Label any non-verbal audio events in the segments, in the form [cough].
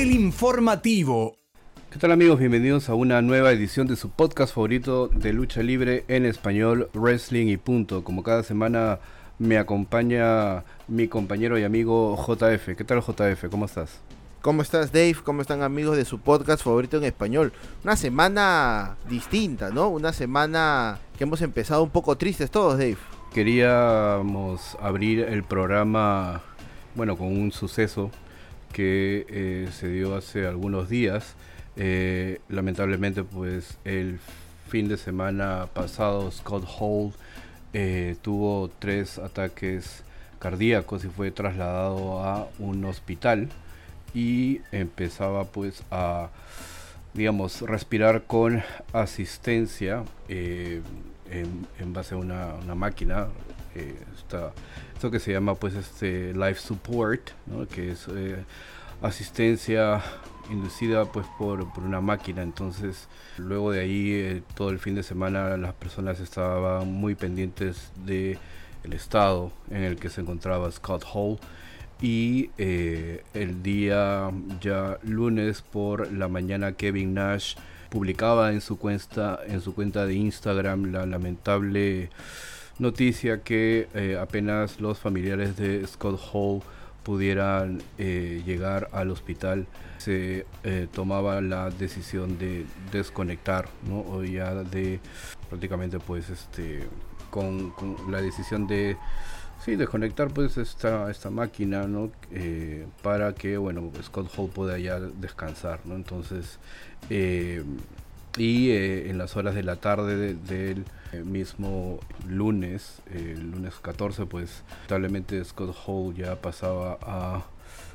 El informativo. ¿Qué tal amigos? Bienvenidos a una nueva edición de su podcast favorito de lucha libre en español, Wrestling y punto. Como cada semana me acompaña mi compañero y amigo JF. ¿Qué tal JF? ¿Cómo estás? ¿Cómo estás Dave? ¿Cómo están amigos de su podcast favorito en español? Una semana distinta, ¿no? Una semana que hemos empezado un poco tristes todos, Dave. Queríamos abrir el programa, bueno, con un suceso que eh, se dio hace algunos días. Eh, lamentablemente, pues el fin de semana pasado, Scott Hall eh, tuvo tres ataques cardíacos y fue trasladado a un hospital y empezaba pues a digamos respirar con asistencia en, base a una, máquina esto que se llama pues este life support, que es eh, asistencia inducida pues por, una máquina. Entonces luego de ahí eh, todo el fin de semana las personas estaban muy pendientes de el estado en el que se encontraba Scott Hall y eh, el día ya lunes por la mañana Kevin Nash publicaba en su cuenta en su cuenta de Instagram la lamentable noticia que eh, apenas los familiares de Scott Hall pudieran eh, llegar al hospital se eh, tomaba la decisión de desconectar ¿no? o ya de prácticamente pues este con, la decisión de sí desconectar pues esta esta máquina no para que bueno Scott Hall pueda ya descansar no entonces y en las horas de la tarde del el mismo lunes, el lunes 14, pues lamentablemente Scott Hall ya pasaba a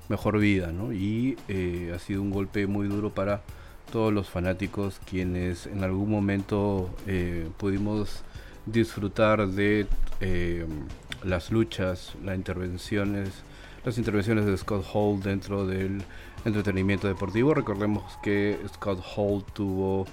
mejor vida, ¿no? Y eh, ha sido un golpe muy duro para todos los fanáticos quienes en algún momento eh, pudimos disfrutar de eh, las luchas, las intervenciones, las intervenciones de Scott Hall dentro del entretenimiento deportivo. Recordemos que Scott Hall tuvo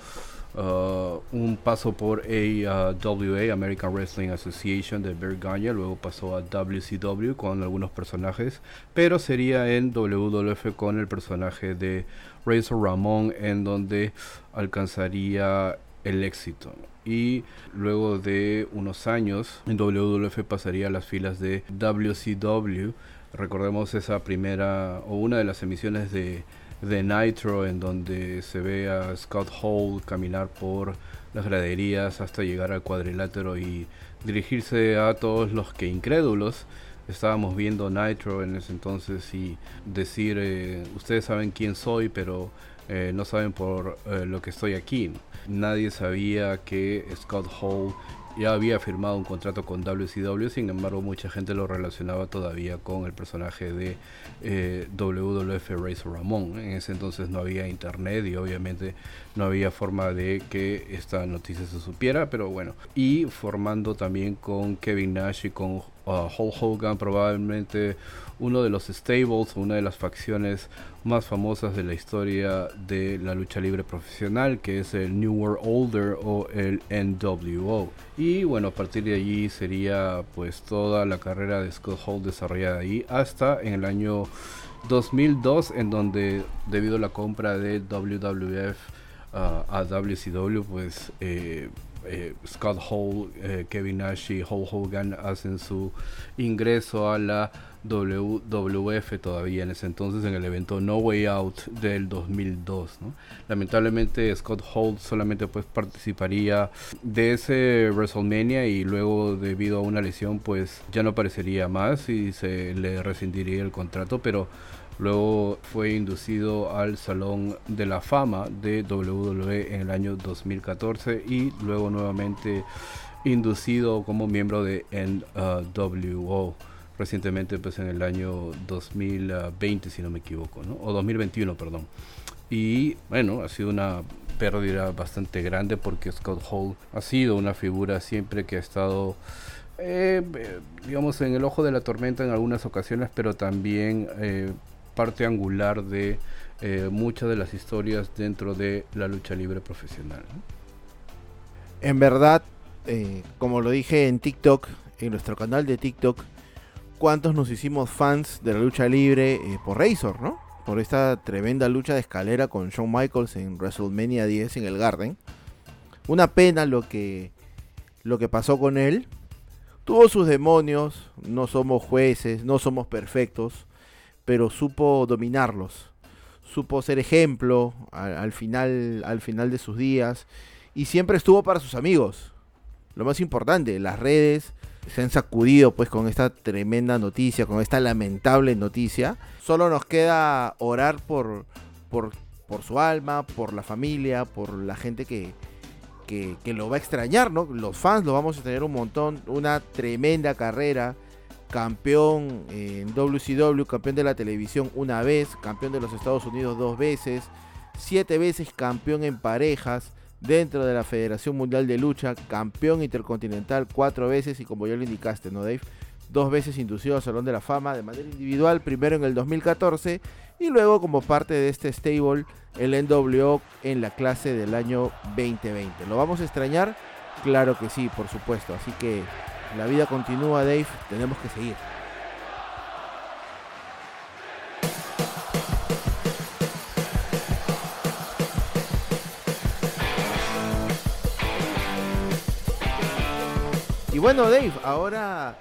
Uh, un paso por AWA, American Wrestling Association de Berganya, luego pasó a WCW con algunos personajes, pero sería en WWF con el personaje de Razor Ramón en donde alcanzaría el éxito. Y luego de unos años en WWF pasaría a las filas de WCW. Recordemos esa primera o una de las emisiones de de Nitro, en donde se ve a Scott Hall caminar por las graderías hasta llegar al cuadrilátero y dirigirse a todos los que incrédulos estábamos viendo Nitro en ese entonces y decir, eh, ustedes saben quién soy, pero eh, no saben por eh, lo que estoy aquí. Nadie sabía que Scott Hall ya había firmado un contrato con WCW, sin embargo mucha gente lo relacionaba todavía con el personaje de eh, WWF Razor Ramón. En ese entonces no había internet y obviamente no había forma de que esta noticia se supiera, pero bueno. Y formando también con Kevin Nash y con uh, Hulk Hogan probablemente uno de los stables, una de las facciones más famosas de la historia de la lucha libre profesional, que es el New World Order o el NWO. Y bueno, a partir de allí sería pues toda la carrera de Scott Hall desarrollada ahí hasta en el año 2002, en donde debido a la compra de WWF uh, a WCW, pues eh, eh, Scott Hall, eh, Kevin Nash y Hulk Hogan hacen su ingreso a la WWF todavía en ese entonces en el evento No Way Out del 2002. Lamentablemente Scott Hall solamente pues participaría de ese WrestleMania y luego debido a una lesión pues ya no aparecería más y se le rescindiría el contrato, pero luego fue inducido al Salón de la Fama de WWE en el año 2014 y luego nuevamente inducido como miembro de NWO recientemente pues en el año 2020 si no me equivoco, ¿no? o 2021, perdón. Y bueno, ha sido una pérdida bastante grande porque Scott Hall ha sido una figura siempre que ha estado, eh, digamos, en el ojo de la tormenta en algunas ocasiones, pero también eh, parte angular de eh, muchas de las historias dentro de la lucha libre profesional. En verdad, como lo dije en TikTok, en nuestro canal de TikTok, cuántos nos hicimos fans de la lucha libre eh, por Razor, ¿no? por esta tremenda lucha de escalera con Shawn Michaels en WrestleMania 10 en el Garden. Una pena lo que, lo que pasó con él. Tuvo sus demonios, no somos jueces, no somos perfectos, pero supo dominarlos. Supo ser ejemplo al, final, al final de sus días y siempre estuvo para sus amigos. Lo más importante, las redes se han sacudido pues con esta tremenda noticia, con esta lamentable noticia. Solo nos queda orar por, por, por su alma, por la familia, por la gente que, que, que, lo va a extrañar, ¿no? Los fans lo vamos a tener un montón, una tremenda carrera, campeón en WCW, campeón de la televisión una vez, campeón de los Estados Unidos dos veces, siete veces campeón en parejas, dentro de la Federación Mundial de Lucha, campeón intercontinental cuatro veces y como ya lo indicaste, ¿no, Dave? Dos veces inducido al Salón de la Fama de manera individual, primero en el 2014 y luego como parte de este stable, el NWO en la clase del año 2020. ¿Lo vamos a extrañar? Claro que sí, por supuesto. Así que la vida continúa, Dave, tenemos que seguir. Bueno, Dave, ahora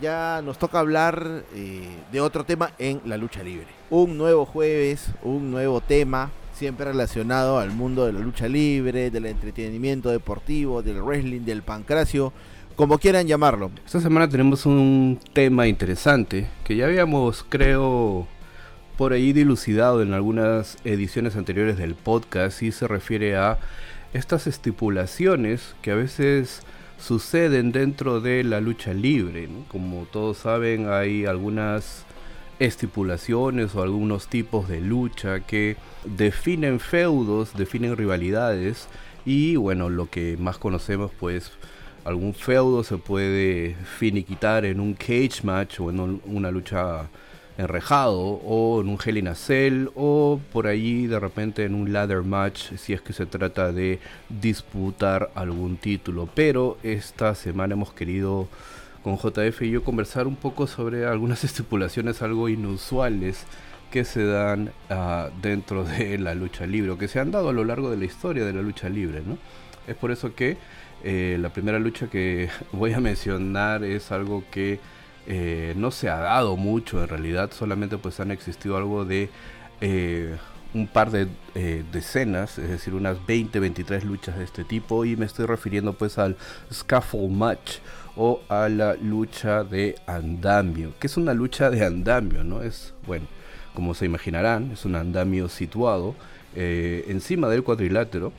ya nos toca hablar eh, de otro tema en la lucha libre. Un nuevo jueves, un nuevo tema, siempre relacionado al mundo de la lucha libre, del entretenimiento deportivo, del wrestling, del pancracio, como quieran llamarlo. Esta semana tenemos un tema interesante que ya habíamos, creo, por ahí dilucidado en algunas ediciones anteriores del podcast y se refiere a estas estipulaciones que a veces suceden dentro de la lucha libre. Como todos saben, hay algunas estipulaciones o algunos tipos de lucha que definen feudos, definen rivalidades y bueno, lo que más conocemos pues algún feudo se puede finiquitar en un cage match o en una lucha enrejado o en un Hell in o por allí de repente en un ladder match si es que se trata de disputar algún título. Pero esta semana hemos querido con JF y yo conversar un poco sobre algunas [laughs] estipulaciones algo inusuales que se dan uh, dentro de la lucha libre o que se han dado a lo largo de la historia de la lucha libre. ¿no? Es por eso que eh, la primera lucha que [laughs] voy a mencionar es algo que eh, no se ha dado mucho en realidad, solamente pues han existido algo de eh, un par de eh, decenas, es decir, unas 20, 23 luchas de este tipo y me estoy refiriendo pues al scaffold match o a la lucha de andamio, que es una lucha de andamio, ¿no? Es, bueno, como se imaginarán, es un andamio situado encima del cuadrilátero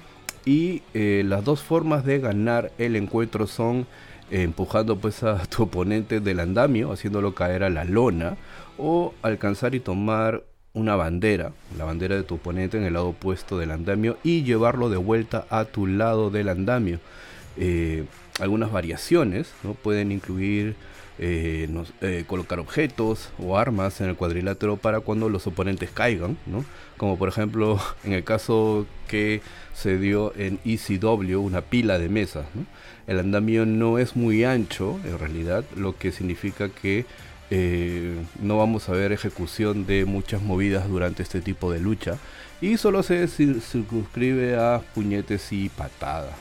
y las dos formas de ganar el encuentro son empujando pues a tu oponente del andamio, haciéndolo caer a la lona, o alcanzar y tomar una bandera, la bandera de tu oponente en el lado opuesto del andamio y llevarlo de vuelta a tu lado del andamio. Eh, algunas variaciones ¿no? pueden incluir eh, eh, colocar objetos o armas en el cuadrilátero para cuando los oponentes caigan, ¿no? como por ejemplo [laughs] en el caso que se dio en ECW, una pila de mesas. El andamio no es muy ancho en realidad, lo que significa que eh, no vamos a ver ejecución de muchas movidas durante este tipo de lucha y solo se circunscribe a puñetes y patadas.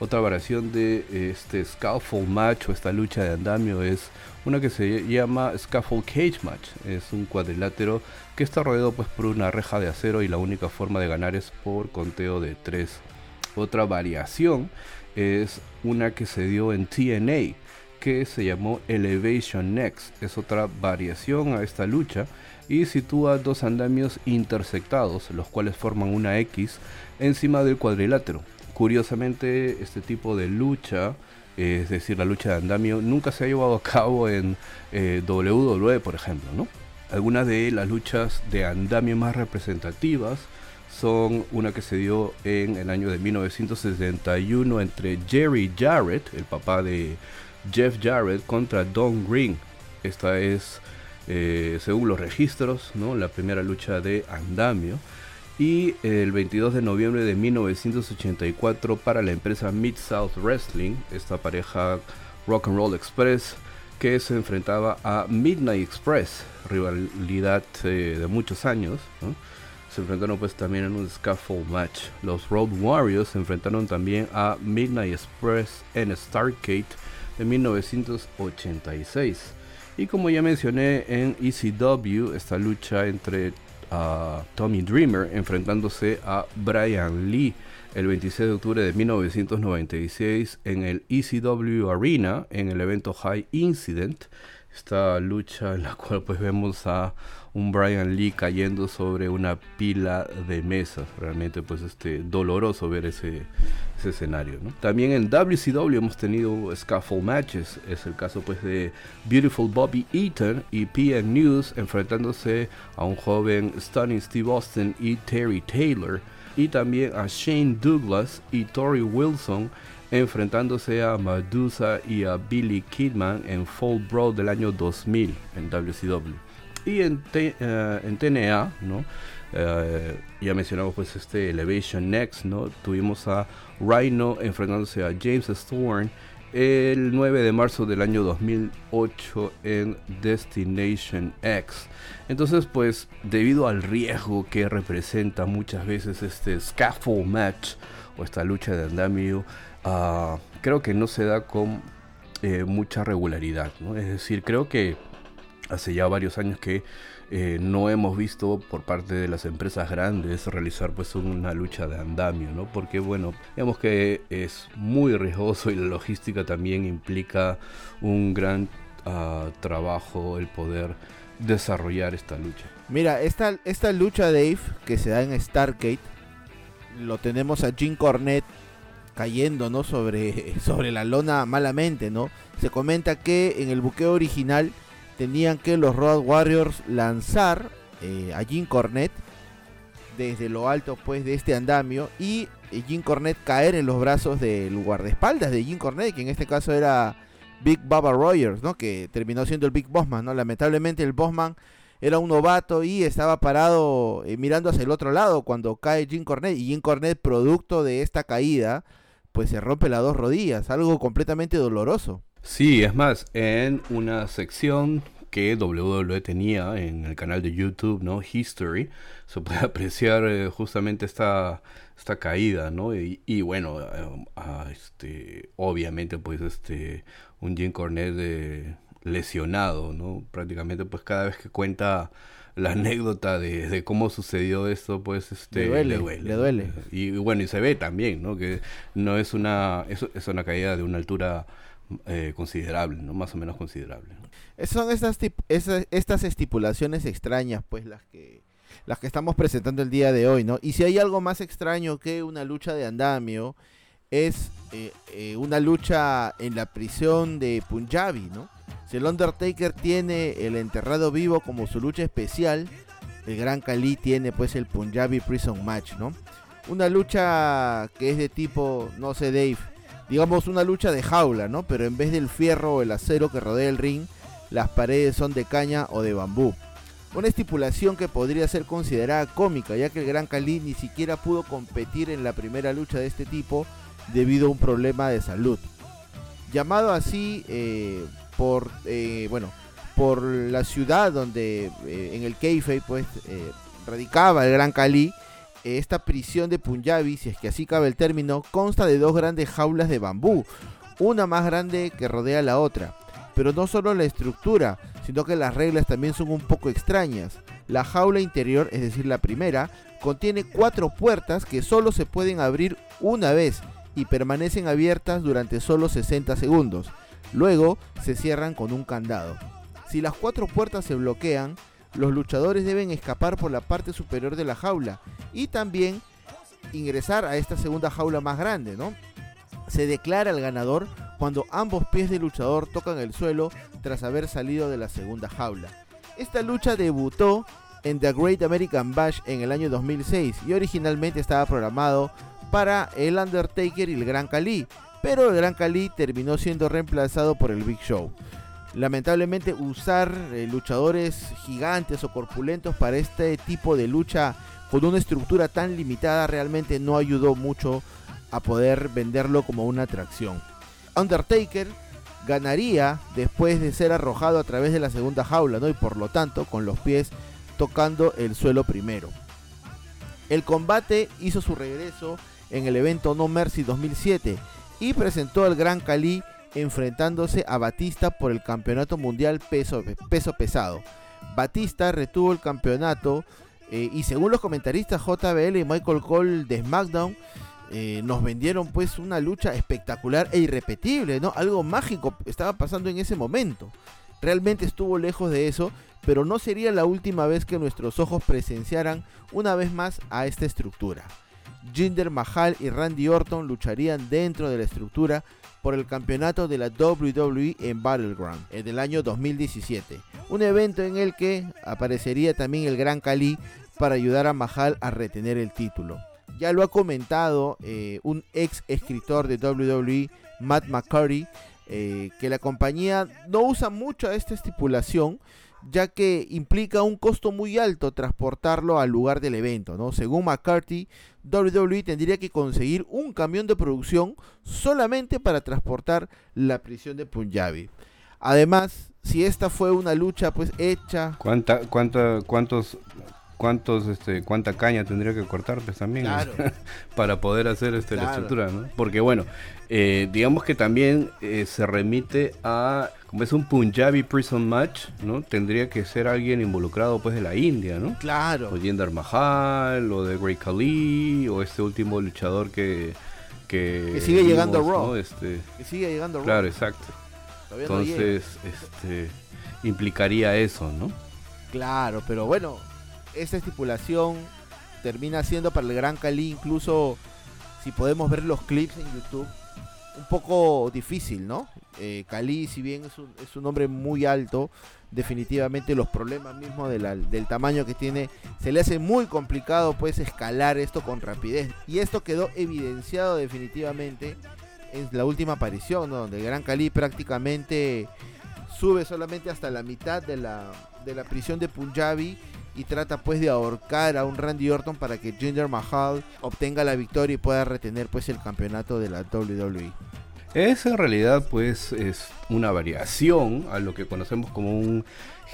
Otra variación de este Scaffold Match o esta lucha de andamio es una que se llama Scaffold Cage Match. Es un cuadrilátero que está rodeado pues por una reja de acero y la única forma de ganar es por conteo de 3. Otra variación es una que se dio en TNA que se llamó Elevation Next. Es otra variación a esta lucha y sitúa dos andamios intersectados, los cuales forman una X encima del cuadrilátero. Curiosamente, este tipo de lucha, es decir, la lucha de andamio, nunca se ha llevado a cabo en eh, WWE, por ejemplo. ¿no? Algunas de las luchas de andamio más representativas son una que se dio en el año de 1961 entre Jerry Jarrett, el papá de Jeff Jarrett, contra Don Green. Esta es, eh, según los registros, ¿no? la primera lucha de andamio. Y el 22 de noviembre de 1984 para la empresa Mid South Wrestling, esta pareja Rock and Roll Express que se enfrentaba a Midnight Express, rivalidad eh, de muchos años. Se enfrentaron pues también en un scaffold match. Los Road Warriors se enfrentaron también a Midnight Express en Stargate de 1986. Y como ya mencioné en ECW, esta lucha entre uh, Tommy Dreamer enfrentándose a Brian Lee el 26 de octubre de 1996 en el ECW Arena en el evento High Incident. Esta lucha en la cual pues vemos a un Brian Lee cayendo sobre una pila de mesas. Realmente pues este doloroso ver ese, escenario. También en WCW hemos tenido scaffold matches. Es el caso pues de Beautiful Bobby Eaton y PN News enfrentándose a un joven Stunning Steve Austin y Terry Taylor y también a Shane Douglas y Tori Wilson enfrentándose a Medusa y a Billy Kidman en Fall Brawl del año 2000 en WCW. Y en, eh, en TNA, ¿no? Eh, ya mencionamos pues este Elevation Next, ¿no? Tuvimos a Rhino enfrentándose a James Storm el 9 de marzo del año 2008 en Destination X. Entonces, pues, debido al riesgo que representa muchas veces este scaffold match o esta lucha de andamio, uh, creo que no se da con eh, mucha regularidad. ¿no? Es decir, creo que hace ya varios años que eh, no hemos visto por parte de las empresas grandes realizar pues una lucha de andamio, ¿no? Porque bueno, vemos que es muy riesgoso y la logística también implica un gran ah, trabajo el poder desarrollar esta lucha. Mira, esta, esta lucha Dave que se da en Stargate, lo tenemos a Jim Cornette cayendo, ¿no? Sobre, [laughs] sobre la lona malamente, ¿no? Se comenta que en el buqueo original tenían que los Road Warriors lanzar eh, a Jim Cornette desde lo alto pues de este andamio y eh, Jim Cornette caer en los brazos del guardaespaldas de Jim Cornette, que en este caso era Big Baba Rogers, ¿no? que terminó siendo el Big Bossman. ¿no? Lamentablemente el Bossman era un novato y estaba parado eh, mirando hacia el otro lado cuando cae Jim Cornette y Jim Cornette producto de esta caída pues se rompe las dos rodillas, algo completamente doloroso. Sí, es más, en una sección que WWE tenía en el canal de YouTube, ¿no? History, se puede [laughs] apreciar eh, justamente esta, esta caída, ¿no? Y, bueno, eh, este, obviamente pues este, un Jim Cornette lesionado, ¿no? Prácticamente pues cada vez que cuenta la anécdota de, cómo sucedió esto, pues este, le duele. Le duele. Y, bueno, y se ve también, ¿no? Que no es una, es, es una caída de una altura eh, considerable, ¿no? Más o menos considerable. Son estas, estas estipulaciones extrañas, pues, las que las que estamos presentando el día de hoy, ¿no? Y si hay algo más extraño que una lucha de andamio, es eh, eh, una lucha en la prisión de Punjabi, ¿no? Si el Undertaker tiene el enterrado vivo como su lucha especial, el Gran Kali tiene pues el Punjabi Prison Match, ¿no? Una lucha que es de tipo, no sé, Dave, digamos una lucha de jaula, ¿no? Pero en vez del fierro o el acero que rodea el ring, las paredes son de caña o de bambú. Una estipulación que podría ser considerada cómica, ya que el Gran Cali ni siquiera pudo competir en la primera lucha de este tipo debido a un problema de salud. Llamado así eh, por, eh, bueno, por la ciudad donde eh, en el Keife pues radicaba el Gran Cali, esta prisión de Punjabi, si es que así cabe el término, consta de dos grandes jaulas de bambú, una más grande que rodea la otra. Pero no solo la estructura, sino que las reglas también son un poco extrañas. La jaula interior, es decir, la primera, contiene cuatro puertas que solo se pueden abrir una vez y permanecen abiertas durante solo 60 segundos. Luego se cierran con un candado. Si las cuatro puertas se bloquean, los luchadores deben escapar por la parte superior de la jaula y también ingresar a esta segunda jaula más grande, ¿no? Se declara el ganador cuando ambos pies del luchador tocan el suelo tras haber salido de la segunda jaula. Esta lucha debutó en The Great American Bash en el año 2006 y originalmente estaba programado para el Undertaker y el Gran Cali, pero el Gran Cali terminó siendo reemplazado por el Big Show. Lamentablemente usar eh, luchadores gigantes o corpulentos para este tipo de lucha con una estructura tan limitada realmente no ayudó mucho a poder venderlo como una atracción. Undertaker ganaría después de ser arrojado a través de la segunda jaula, ¿no? Y por lo tanto, con los pies tocando el suelo primero. El combate hizo su regreso en el evento No Mercy 2007 y presentó al Gran Cali enfrentándose a Batista por el campeonato mundial peso, peso pesado. Batista retuvo el campeonato eh, y según los comentaristas JBL y Michael Cole de SmackDown, eh, nos vendieron pues una lucha espectacular e irrepetible, ¿no? Algo mágico estaba pasando en ese momento. Realmente estuvo lejos de eso, pero no sería la última vez que nuestros ojos presenciaran una vez más a esta estructura. Jinder Mahal y Randy Orton lucharían dentro de la estructura por el campeonato de la WWE en Battleground en el año 2017. Un evento en el que aparecería también el Gran Cali para ayudar a Mahal a retener el título. Ya lo ha comentado eh, un ex escritor de WWE, Matt McCurry, eh, que la compañía no usa mucho esta estipulación, ya que implica un costo muy alto transportarlo al lugar del evento. ¿no? Según McCarthy, WWE tendría que conseguir un camión de producción solamente para transportar la prisión de Punjabi. Además, si esta fue una lucha pues hecha... ¿Cuánta, cuánta, ¿Cuántos cuántos este cuánta caña tendría que cortar pues, también [laughs] para poder hacer este la estructura ¿no? porque bueno eh, digamos que también eh, se remite a como es un Punjabi prison match no tendría que ser alguien involucrado pues de la India no claro. O Jinder Mahal o de Great Khali o este último luchador que que, sigue llegando a Raw. Este, que sigue llegando a Raw. claro exacto. Entonces este implicaría eso no claro pero bueno esta estipulación termina siendo para el Gran Cali, incluso si podemos ver los clips en YouTube, un poco difícil, ¿no? Eh, Cali, si bien es un, es un hombre muy alto, definitivamente los problemas mismos del tamaño que tiene, se le hace muy complicado pues escalar esto con rapidez. Y esto quedó evidenciado definitivamente en la última aparición, donde el Gran Cali prácticamente sube solamente hasta la mitad de la, de la prisión de Punjabi y trata pues de ahorcar a un Randy Orton para que Jinder Mahal obtenga la victoria y pueda retener pues el campeonato de la WWE. Es en realidad pues es una variación a lo que conocemos como un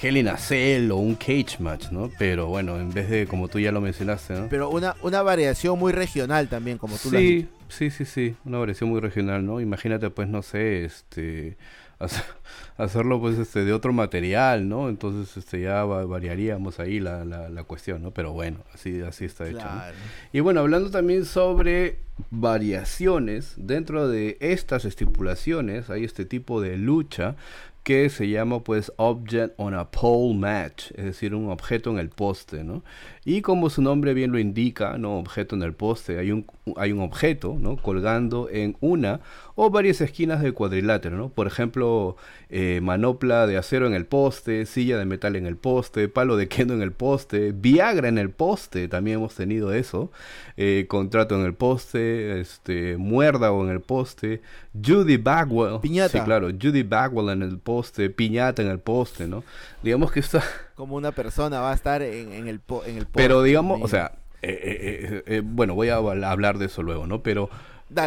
Hell in a Cell o un Cage Match, ¿no? Pero bueno, en vez de como tú ya lo mencionaste, ¿no? Pero una, una variación muy regional también, como tú sí, lo has dicho. Sí, sí, sí, una variación muy regional, ¿no? Imagínate pues, no sé, este [laughs] hacerlo pues este de otro material, ¿no? Entonces este ya variaríamos ahí la, la, cuestión, ¿no? Pero bueno, así, así está hecho. Y bueno, hablando también sobre variaciones, dentro de estas estipulaciones hay este tipo de lucha que se llama pues Object on a Pole Match, es decir, un objeto en el poste, ¿no? Y como su nombre bien lo indica, ¿no? Objeto en el poste, hay un, hay un objeto, ¿no? Colgando en una o varias esquinas del cuadrilátero, ¿no? Por ejemplo, eh, manopla de acero en el poste, silla de metal en el poste, palo de kendo en el poste, Viagra en el poste, también hemos tenido eso, eh, contrato en el poste, este, muérdago en el poste, Judy Bagwell, piñata, sí, claro, Judy Bagwell en el poste, piñata en el poste, ¿no? Digamos que está... Como una persona va a estar en, el, en el. Pero digamos, o sea, eh, bueno, voy a hablar de eso luego, ¿no? Pero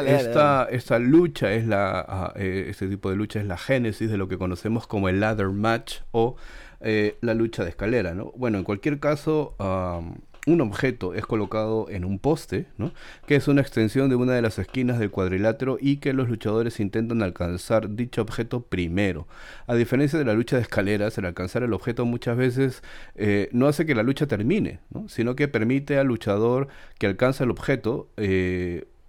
esta, esta lucha es la, ah, eh, este tipo de lucha es la génesis de lo que conocemos como el ladder match o eh, la lucha de escalera, ¿no? Bueno, en cualquier caso, un objeto es colocado en un poste. Que es una extensión de una de las esquinas del cuadrilátero y que los luchadores intentan alcanzar dicho objeto primero. A diferencia de la lucha de escaleras, el alcanzar el objeto muchas veces eh, no hace que la lucha termine, ¿no? Sino que permite al luchador que alcanza el objeto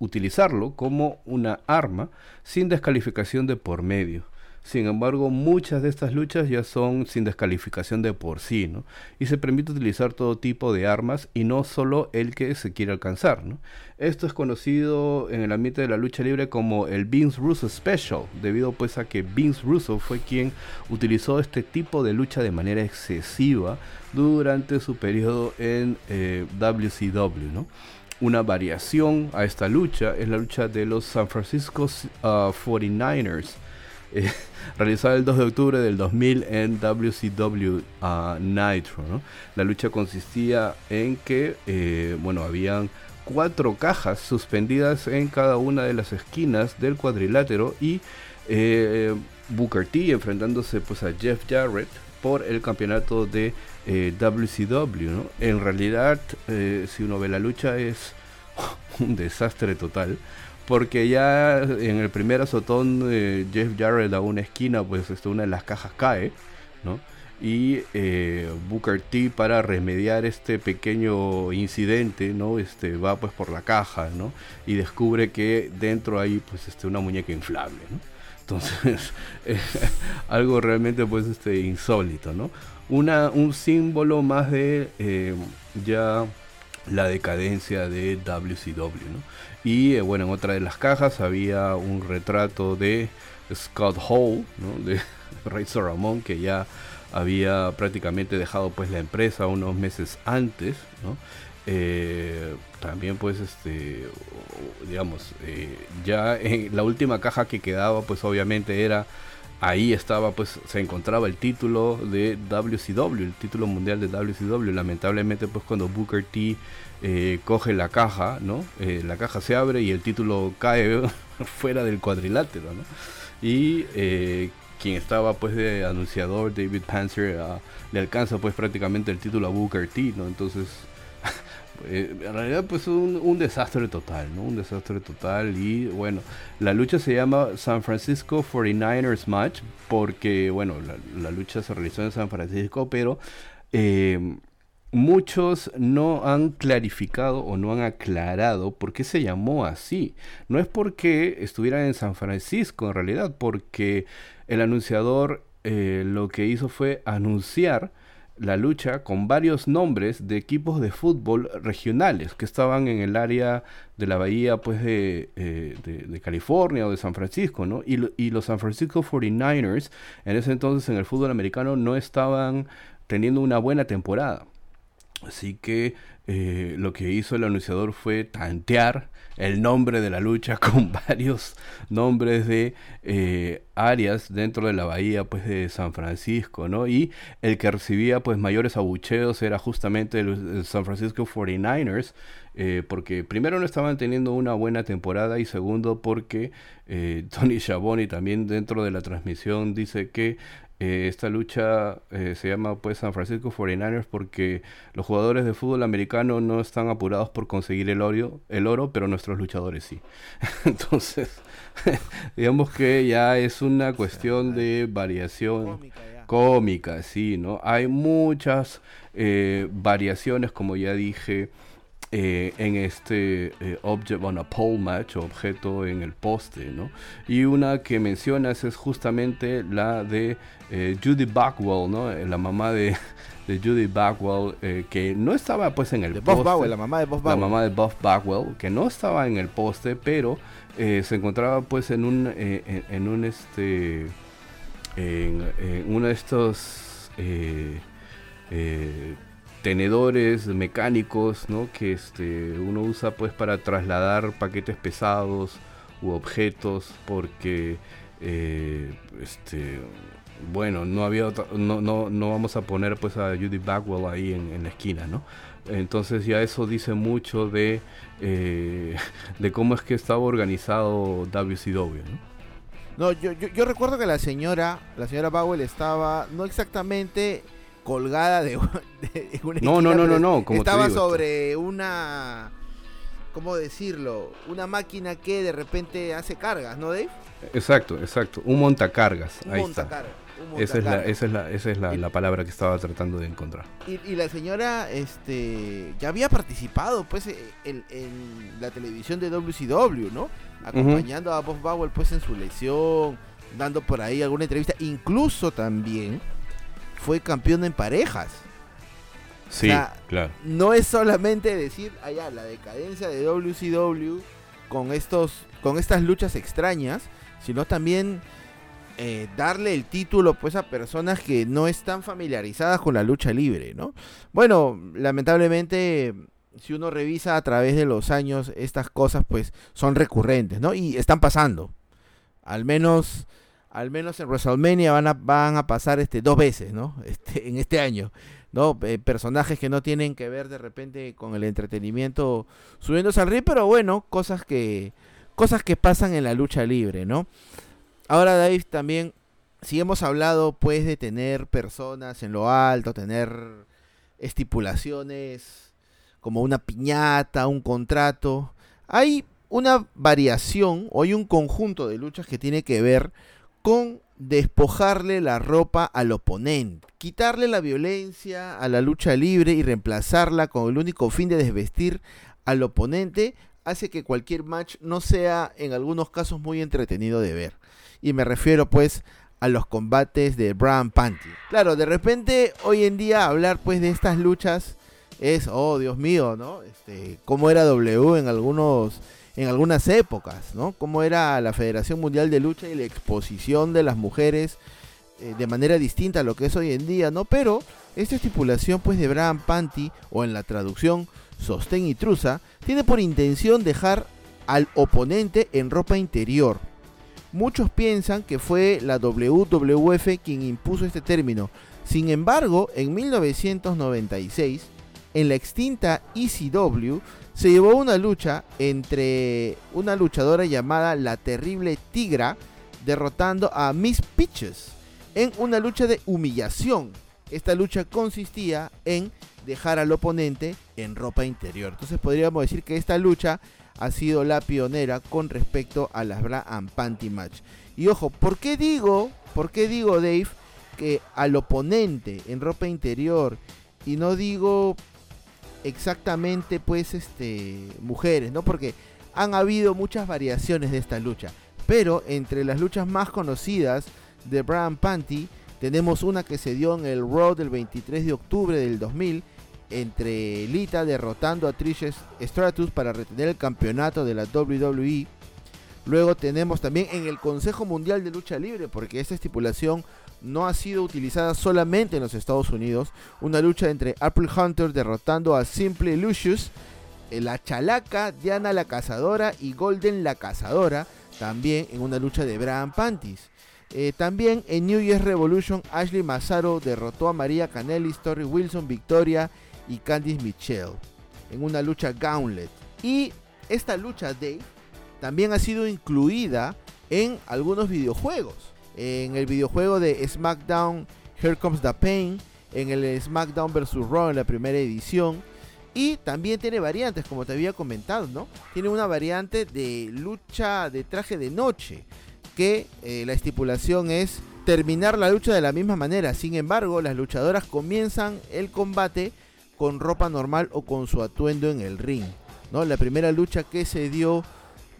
utilizarlo como una arma sin descalificación de por medio. Sin embargo, muchas de estas luchas ya son sin descalificación de por sí, ¿no? Y se permite utilizar todo tipo de armas y no solo el que se quiere alcanzar, ¿no? Esto es conocido en el ambiente de la lucha libre como el Vince Russo Special, debido pues a que Vince Russo fue quien utilizó este tipo de lucha de manera excesiva durante su periodo en WCW, eh, ¿no? Una variación a esta lucha es la lucha de los San Francisco 49ers, uh, eh, [laughs] realizada el 2 de octubre del 2000 en WCW Nitro. La lucha consistía en que, eh, bueno, habían cuatro cajas suspendidas en cada una de las esquinas del cuadrilátero y eh, Booker T enfrentándose pues a Jeff Jarrett por el campeonato de WCW, ¿no? En realidad, si uno ve la lucha es [laughs] un desastre total porque ya en el primer azotón de Jeff Jarrett a una esquina, pues este, una de las cajas cae, ¿no? Y eh, Booker T para remediar este pequeño incidente, ¿no? Este va pues por la caja, ¿no? Y descubre que dentro hay pues este una muñeca inflable, ¿no? Entonces, [laughs] algo realmente pues este insólito, ¿no? Una, un símbolo más de eh, ya la decadencia de WCW, ¿no? Y eh, bueno, en otra de las cajas había un retrato de Scott Hall, ¿no? de [laughs] Razor Ramón, que ya había prácticamente dejado pues la empresa unos meses antes. Eh, también pues este digamos eh, ya en la última caja que quedaba pues obviamente era ahí estaba pues se encontraba el título de WCW el título mundial de WCW lamentablemente pues cuando Booker T eh, coge la caja, ¿no? Eh, la caja se abre y el título cae [laughs] fuera del cuadrilátero, ¿no? Y eh, quien estaba pues de anunciador, David Panzer, ah, le alcanza pues prácticamente el título a Booker T, ¿no? Entonces, en realidad pues un, un, desastre total, ¿no? Un desastre total y bueno, la lucha se llama San Francisco 49ers Match porque, bueno, la, lucha se realizó en San Francisco, pero muchos no han clarificado o no han aclarado por qué se llamó así. No es porque estuviera en San Francisco en realidad, porque el anunciador eh, lo que hizo fue anunciar la lucha con varios nombres de equipos de fútbol regionales que estaban en el área de la bahía pues de, eh, California o de San Francisco, ¿no? Y, y los San Francisco 49ers en ese entonces en el fútbol americano no estaban teniendo una buena temporada. Así que eh, lo que hizo el anunciador fue tantear el nombre de la lucha [laughs] con varios nombres de eh, áreas dentro de la bahía pues de San Francisco, ¿no? Y el que recibía pues mayores abucheos era justamente el, San Francisco 49ers, eh, porque primero no estaban teniendo una buena temporada y segundo porque [laughs] Tony Schiavone también dentro de la transmisión dice que eh, esta lucha eh, se llama pues San Francisco 49ers porque los jugadores de fútbol americano no están apurados por conseguir el oro, el oro pero nuestros luchadores sí. [laughs] Entonces, [laughs] digamos que ya es una cuestión de variación cómica, sí, ¿no? Hay muchas eh, variaciones, como ya dije, eh, en este eh, object, bueno, pole match, objeto en el poste, ¿no? Y una que mencionas es justamente la de eh, Judy Backwell, ¿no? La mamá de, [laughs] de Judy Backwell, que no estaba pues en el de poste. La mamá de Buff Backwell. La mamá de Buff Backwell, que no estaba en el poste, pero se encontraba pues en un, en, un este, en, en uno de estos tenedores mecánicos ¿no? que este, uno usa pues para trasladar paquetes pesados u objetos porque eh, este bueno no había no, no, no vamos a poner pues a Judy Bagwell ahí en, la esquina no entonces ya eso dice mucho de eh, [laughs] de cómo es que estaba organizado WCW ¿no? No, yo, yo, recuerdo que la señora, la señora Bagwell estaba no exactamente colgada de, una [laughs] No, no, no, no, no, como estaba sobre una ¿cómo decirlo? Una máquina que de repente hace cargas, ¿no, Dave? Exacto, exacto, un montacargas, ahí está. esa es, la, esa es, la, esa es la, palabra que estaba tratando de encontrar. Y, la señora este, ya había participado pues en, la televisión de WCW, ¿no? Acompañando a Bob Bowell pues en su lesión, dando por ahí alguna entrevista, incluso también fue campeón en parejas. Sí, claro. No es solamente decir, allá, la decadencia de WCW con, estos, con estas luchas extrañas, sino también eh, darle el título pues a personas que no están familiarizadas con la lucha libre, ¿no? Bueno, lamentablemente, si uno revisa a través de los años, estas cosas pues son recurrentes, ¿no? Y están pasando. Al menos al menos en WrestleMania van a, van a pasar este, dos veces, ¿no? [laughs] Este, en este año, ¿no? Eh, personajes que no tienen que ver de repente con el entretenimiento subiéndose al ring, pero bueno, cosas que, cosas que pasan en la lucha libre, ¿no? Ahora, Dave, también si hemos hablado pues de tener personas en lo alto, tener estipulaciones como una piñata, un contrato, hay una variación o hay un conjunto de luchas que tiene que ver con despojarle la ropa al oponente, quitarle la violencia a la lucha libre y reemplazarla con el único fin de desvestir al oponente hace que cualquier match no sea en algunos casos muy entretenido de ver. Y me refiero pues a los combates de Brian Panty. Claro, de repente hoy en día hablar pues de estas luchas es, oh Dios mío, ¿no? Este, cómo era W en algunos en algunas épocas, ¿no? Cómo era la Federación Mundial de Lucha y la exposición de las mujeres eh, de manera distinta a lo que es hoy en día, ¿no? Pero esta estipulación pues de Brian Panty o en la traducción sostén y truza tiene por intención dejar al oponente en ropa interior Muchos piensan que fue la WWF quien impuso este término. Sin embargo, en 1996, en la extinta ECW, se llevó una lucha entre una luchadora llamada La Terrible Tigra derrotando a Miss Pitches en una lucha de humillación. Esta lucha consistía en dejar al oponente en ropa interior. Entonces podríamos decir que esta lucha ha sido la pionera con respecto a las bra and panty match. Y ojo, ¿por qué digo, por qué digo Dave que al oponente en ropa interior y no digo exactamente pues este mujeres, ¿no? Porque han habido muchas variaciones de esta lucha, pero entre las luchas más conocidas de Brian Panty tenemos una que se dio en el Raw del 23 de octubre del 2000 entre Lita derrotando a Trish Stratus para retener el campeonato de la WWE. Luego tenemos también en el Consejo Mundial de Lucha Libre, porque esta estipulación no ha sido utilizada solamente en los Estados Unidos, una lucha entre April Hunter derrotando a Simply Lucius, eh, la Chalaca, Diana la Cazadora y Golden la Cazadora, también en una lucha de Brian Panties. Eh, también en New Year's Revolution, Ashley Mazzaro derrotó a María Canelli, Story Wilson, Victoria y Candice Michelle en una lucha gauntlet. Y esta lucha, Dave, también ha sido incluida en algunos videojuegos. En el videojuego de SmackDown Here Comes the Pain, en el SmackDown vs. Raw en la primera edición. Y también tiene variantes, como te había comentado, ¿no? Tiene una variante de lucha de traje de noche, que eh, la estipulación es terminar la lucha de la misma manera. Sin embargo, las luchadoras comienzan el combate con ropa normal o con su atuendo en el ring. ¿no? La primera lucha que se dio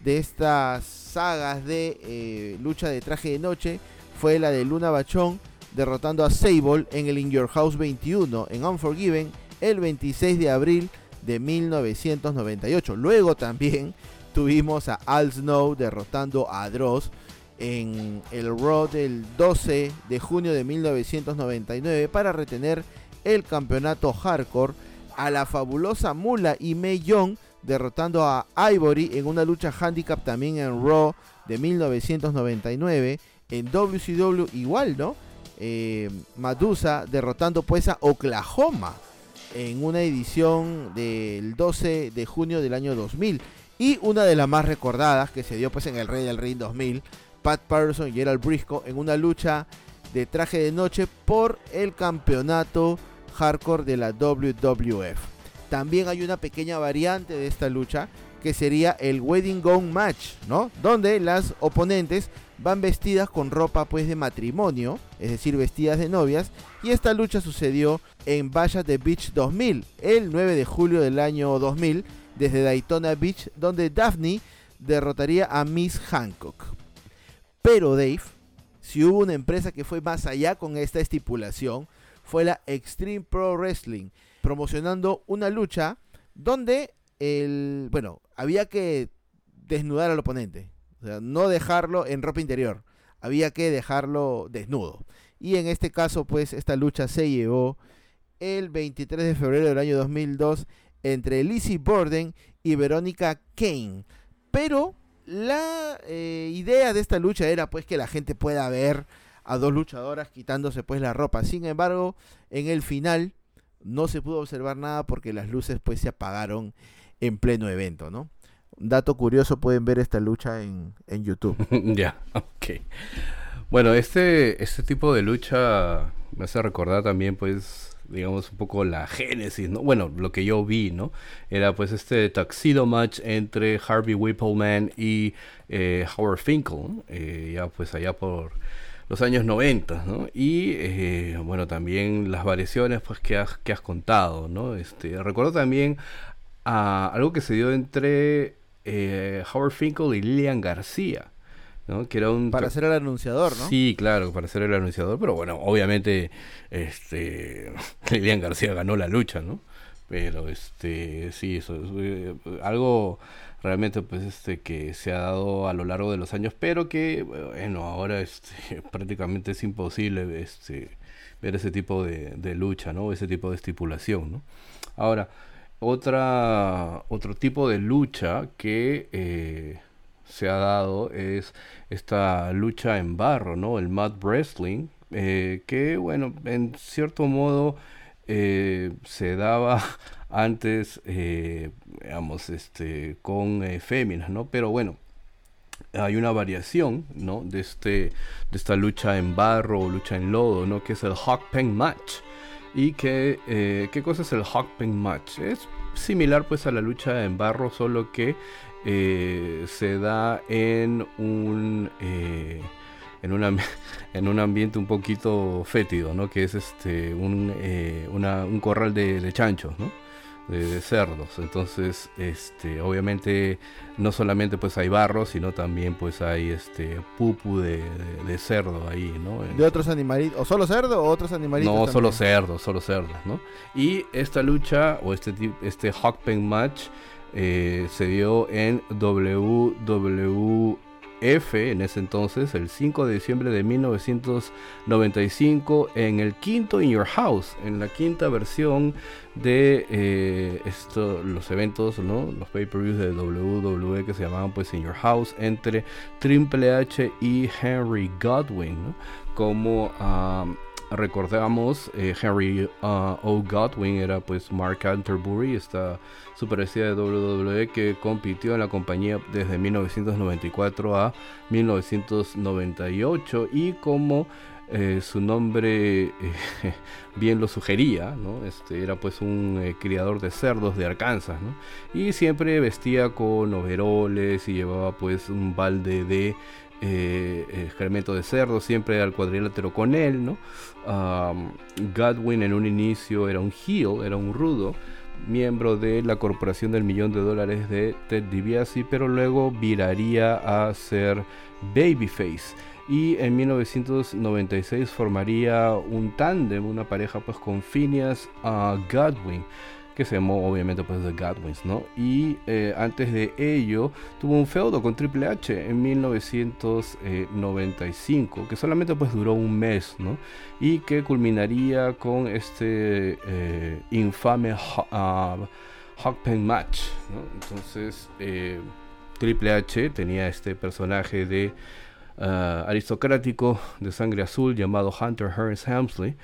de estas sagas de eh, lucha de traje de noche fue la de Luna Bachón derrotando a Sable en el In Your House 21 en Unforgiven el 26 de abril de 1998. Luego también [laughs] tuvimos a Al Snow derrotando a Dross en el Raw del 12 de junio de 1999 para retener el campeonato hardcore a la fabulosa Mula y Mei Young derrotando a Ivory en una lucha handicap también en Raw de 1999 en WCW igual, ¿no? Eh, Madusa derrotando pues a Oklahoma en una edición del 12 de junio del año 2000 y una de las más recordadas que se dio pues en el Rey del Ring 2000 Pat Patterson y Gerald Briscoe en una lucha de traje de noche por el campeonato hardcore de la WWF. También hay una pequeña variante de esta lucha que sería el Wedding Gown Match, ¿no? Donde las oponentes van vestidas con ropa pues de matrimonio, es decir, vestidas de novias, y esta lucha sucedió en Bash the Beach 2000, el 9 de julio del año 2000, desde Daytona Beach, donde Daphne derrotaría a Miss Hancock. Pero Dave, si hubo una empresa que fue más allá con esta estipulación, fue la Extreme Pro Wrestling, promocionando una lucha donde el, bueno, había que desnudar al oponente, o sea, no dejarlo en ropa interior, había que dejarlo desnudo. Y en este caso, pues esta lucha se llevó el 23 de febrero del año 2002 entre Lizzie Borden y Verónica Kane. Pero la eh, idea de esta lucha era pues que la gente pueda ver a dos luchadoras quitándose pues la ropa. Sin embargo, en el final no se pudo observar nada porque las luces pues se apagaron en pleno evento, ¿no? dato curioso, pueden ver esta lucha en, en YouTube. [laughs] ya, ok. Bueno, este, este tipo de lucha me hace recordar también, pues, digamos, un poco la génesis, ¿no? Bueno, lo que yo vi, ¿no? Era pues este tuxedo match entre Harvey Whippleman y eh, Howard Finkel, eh, ya pues allá por los años 90, ¿no? Y eh, bueno, también las variaciones pues que has, que has contado, ¿no? Este, recuerdo también a algo que se dio entre Howard Finkel y Lillian García. ¿no? Que era un para ser el anunciador, ¿no? Sí, claro, para ser el anunciador, pero bueno, obviamente este [laughs] Lilian García ganó la lucha, ¿no? Pero este sí, eso es eh, algo realmente pues este que se ha dado a lo largo de los años, pero que bueno, ahora este [laughs] prácticamente es imposible este ver ese tipo de, de lucha, ¿no? Ese tipo de estipulación, ¿no? Ahora, otra otro tipo de lucha que eh, se ha dado es esta lucha en barro, ¿no? El mud wrestling, eh, que bueno, en cierto modo eh, se daba [laughs] antes, eh, digamos, este, con féminas, ¿no? Pero bueno, hay una variación, ¿no? De, este, de esta lucha en barro o lucha en lodo, ¿no? Que es el Hawk Pen Match. ¿Y que, qué cosa es el Hawk Pen Match? Es similar pues a la lucha en barro, solo que eh, se da en un eh, en, una, [laughs] en un ambiente un poquito fétido, ¿no? Que es este un, eh, un corral de, chanchos, ¿no? De, cerdos. Entonces, este, obviamente, no solamente pues hay barro, sino también pues hay este pupu de, cerdo ahí, ¿no? De otros animalitos, o solo cerdo o otros animalitos. No, solo cerdos, solo cerdos, ¿no? Y esta lucha o este este Hawkpen match eh, se dio en WWF en ese entonces, el 5 de diciembre de 1995, en el quinto In Your House, en la quinta versión de eh, los eventos, ¿no? los pay-per-views de WWE que se llamaban pues In Your House, entre Triple H y Henry Godwin, como recordamos, eh, Henry uh, O. Godwin era pues Mark Canterbury, esta superestrella de WWE que compitió en la compañía desde 1994 a 1998 y como eh, su nombre eh, [laughs] bien lo sugería, ¿no? este, era pues un criador de cerdos de Arkansas ¿no? y siempre vestía con overoles y llevaba pues un balde de eh, excremento de cerdo, siempre al cuadrilátero con él, ¿no? Godwin en un inicio era un heel, era un rudo, miembro de la corporación del millón de dólares de Ted DiBiase, pero luego viraría a ser babyface. Y en 1996 formaría un tándem, una pareja pues con Phineas a Godwin que se llamó obviamente pues The Godwins, ¿no? Y eh, antes de ello tuvo un feudo con Triple H en 1995, que solamente pues duró un mes, ¿no? Y que culminaría con este eh, infame uh, match, ¿no? Entonces eh, Triple H tenía este personaje de uh, aristocrático de sangre azul llamado Hunter Hearns Helmsley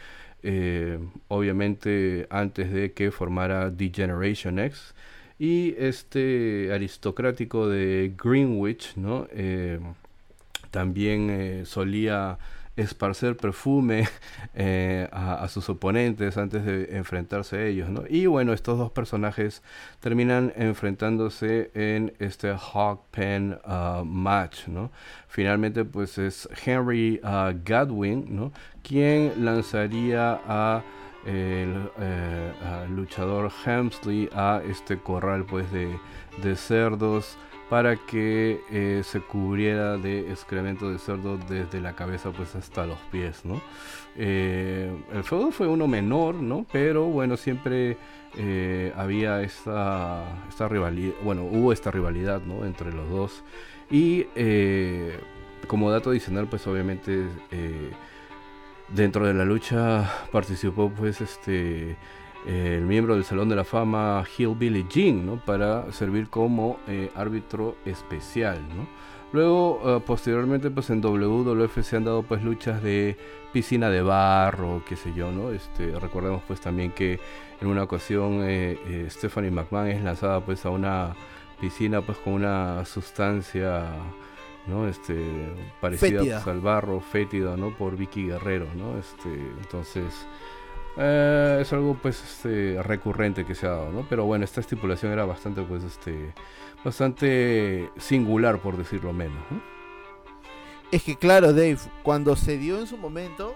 eh, obviamente antes de que formara The Generation X. Y este aristocrático de Greenwich, ¿no? Eh, también eh, solía esparcer perfume [laughs] eh, a, sus oponentes antes de enfrentarse a ellos, ¿no? Y bueno, estos dos personajes terminan enfrentándose en este Hawk Pen uh, match, ¿no? Finalmente, pues es Henry uh, Godwin, ¿no? Quien lanzaría a eh, luchador Hemsley a este corral pues de cerdos para que eh, se cubriera de excremento de cerdo desde la cabeza pues hasta los pies, ¿no? Eh, el feudo fue uno menor, ¿no? Pero bueno, siempre eh, había esta, esta rivalidad, bueno, hubo esta rivalidad, ¿no? Entre los dos. Y como dato adicional, pues obviamente dentro de la lucha participó pues este el miembro del Salón de la Fama Hillbilly Jean, ¿no? para servir como eh, árbitro especial. ¿no? Luego, eh, posteriormente, pues en WWF se han dado pues luchas de piscina de barro, qué sé yo, ¿no? Este, recordemos pues también que en una ocasión eh, Stephanie McMahon es lanzada pues a una piscina pues con una sustancia ¿no? Este, parecida pues, al barro, fétida, ¿no? Por Vicky Guerrero, ¿no? Este, entonces, eh, es algo, pues, este, recurrente que se ha dado, ¿no? Pero bueno, esta estipulación era bastante, pues, este, bastante singular, por decirlo menos, ¿no? Es que claro, Dave, cuando se dio en su momento,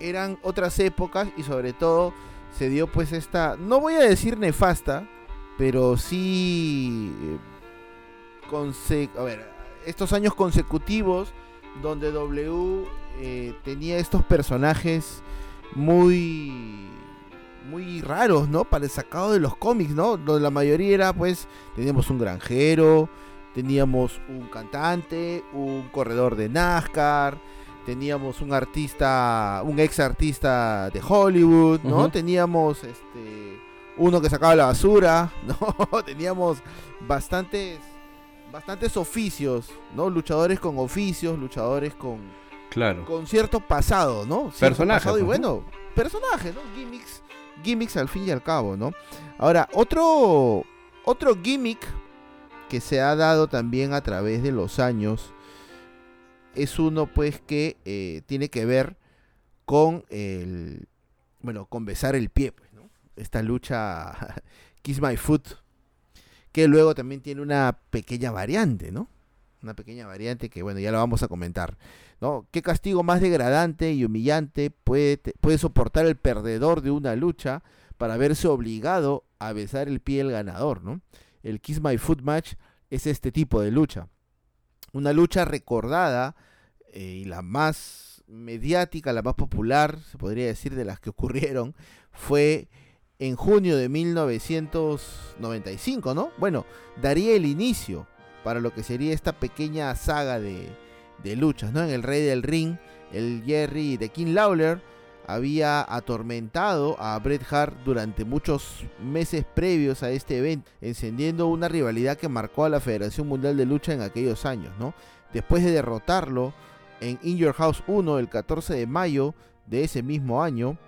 eran otras épocas y sobre todo se dio pues esta, no voy a decir nefasta, pero sí, eh, conse- a ver, estos años consecutivos donde W eh, tenía estos personajes muy muy raros, ¿no? Para el sacado de los cómics, ¿no? Donde la mayoría era pues teníamos un granjero, teníamos un cantante, un corredor de NASCAR, teníamos un artista, un ex artista de Hollywood, ¿no? Teníamos este uno que sacaba la basura, [laughs] ¿no? teníamos bastantes bastantes oficios, ¿no? Luchadores con oficios, luchadores con Claro. con cierto pasado, ¿no? Personajes, pasado y bueno, personajes, ¿no? Gimmicks, gimmicks al fin y al cabo, ¿no? Ahora, otro, otro gimmick que se ha dado también a través de los años es uno, pues, que eh, tiene que ver con el, bueno, con besar el pie, pues, ¿no? Esta lucha [laughs] Kiss My Foot, que luego también tiene una pequeña variante, ¿no? Una pequeña variante que, bueno, ya la vamos a comentar. ¿no? ¿Qué castigo más degradante y humillante puede, puede soportar el perdedor de una lucha para verse obligado a besar el pie del ganador, ¿no? El Kiss My Foot Match es este tipo de lucha. Una lucha recordada eh, y la más mediática, la más popular, se podría decir, de las que ocurrieron, fue en junio de 1995, ¿no? Bueno, daría el inicio para lo que sería esta pequeña saga de, de luchas, ¿no? En el Rey del Ring, el Jerry de King Lawler había atormentado a Bret Hart durante muchos meses previos a este evento, encendiendo una rivalidad que marcó a la Federación Mundial de Lucha en aquellos años, ¿no? Después de derrotarlo en In Your House 1 el 14 de mayo de ese mismo año,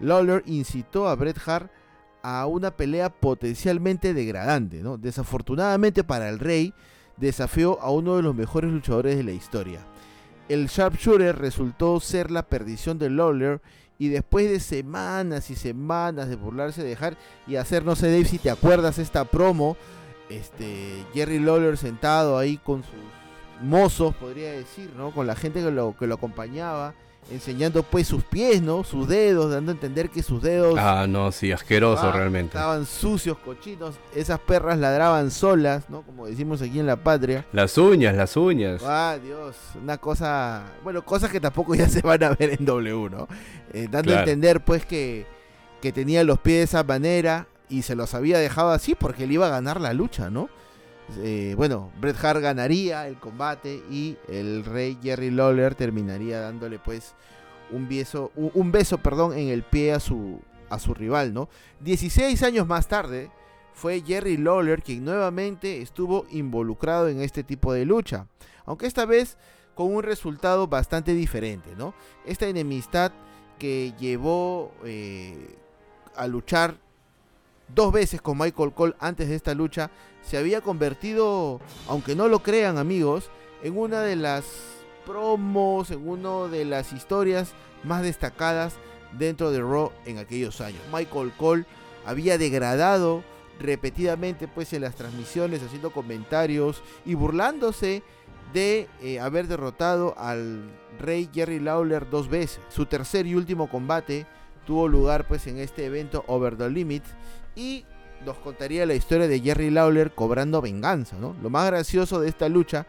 Lawler incitó a Bret Hart a una pelea potencialmente degradante, ¿no? Desafortunadamente para el Rey, desafió a uno de los mejores luchadores de la historia. El Sharpshooter resultó ser la perdición de Lawler y después de semanas y semanas de burlarse de Hart y hacer, no sé Dave si te acuerdas esta promo, este Jerry Lawler sentado ahí con sus mozos, podría decir, ¿no? Con la gente que lo, que lo acompañaba, enseñando pues sus pies, ¿no? Sus dedos, dando a entender que sus dedos Ah, no, sí, asqueroso Ah, realmente. Estaban sucios, cochinos. Esas perras ladraban solas, ¿no? Como decimos aquí en la patria. Las uñas, las uñas. Ah, Dios. Una cosa. Bueno, cosas que tampoco ya [laughs] se van a ver en W, ¿no? Eh, dando a entender, pues, que, que tenía los pies de esa manera y se los había dejado así porque él iba a ganar la lucha, ¿no? Eh, bueno, Bret Hart ganaría el combate y el rey Jerry Lawler terminaría dándole, pues, un beso, un, beso, perdón, en el pie a su, a su rival, ¿no? 16 años más tarde fue Jerry Lawler quien nuevamente estuvo involucrado en este tipo de lucha, aunque esta vez con un resultado bastante diferente, ¿no? Esta enemistad que llevó eh, a luchar dos veces con Michael Cole antes de esta lucha se había convertido, aunque no lo crean amigos, en una de las promos, en una de las historias más destacadas dentro de Raw en aquellos años. Michael Cole había degradado repetidamente pues en las transmisiones haciendo comentarios y burlándose de eh, haber derrotado al rey Jerry Lawler dos veces. Su tercer y último combate tuvo lugar pues en este evento Over the Limit y nos contaría la historia de Jerry Lawler cobrando venganza, ¿no? Lo más gracioso de esta lucha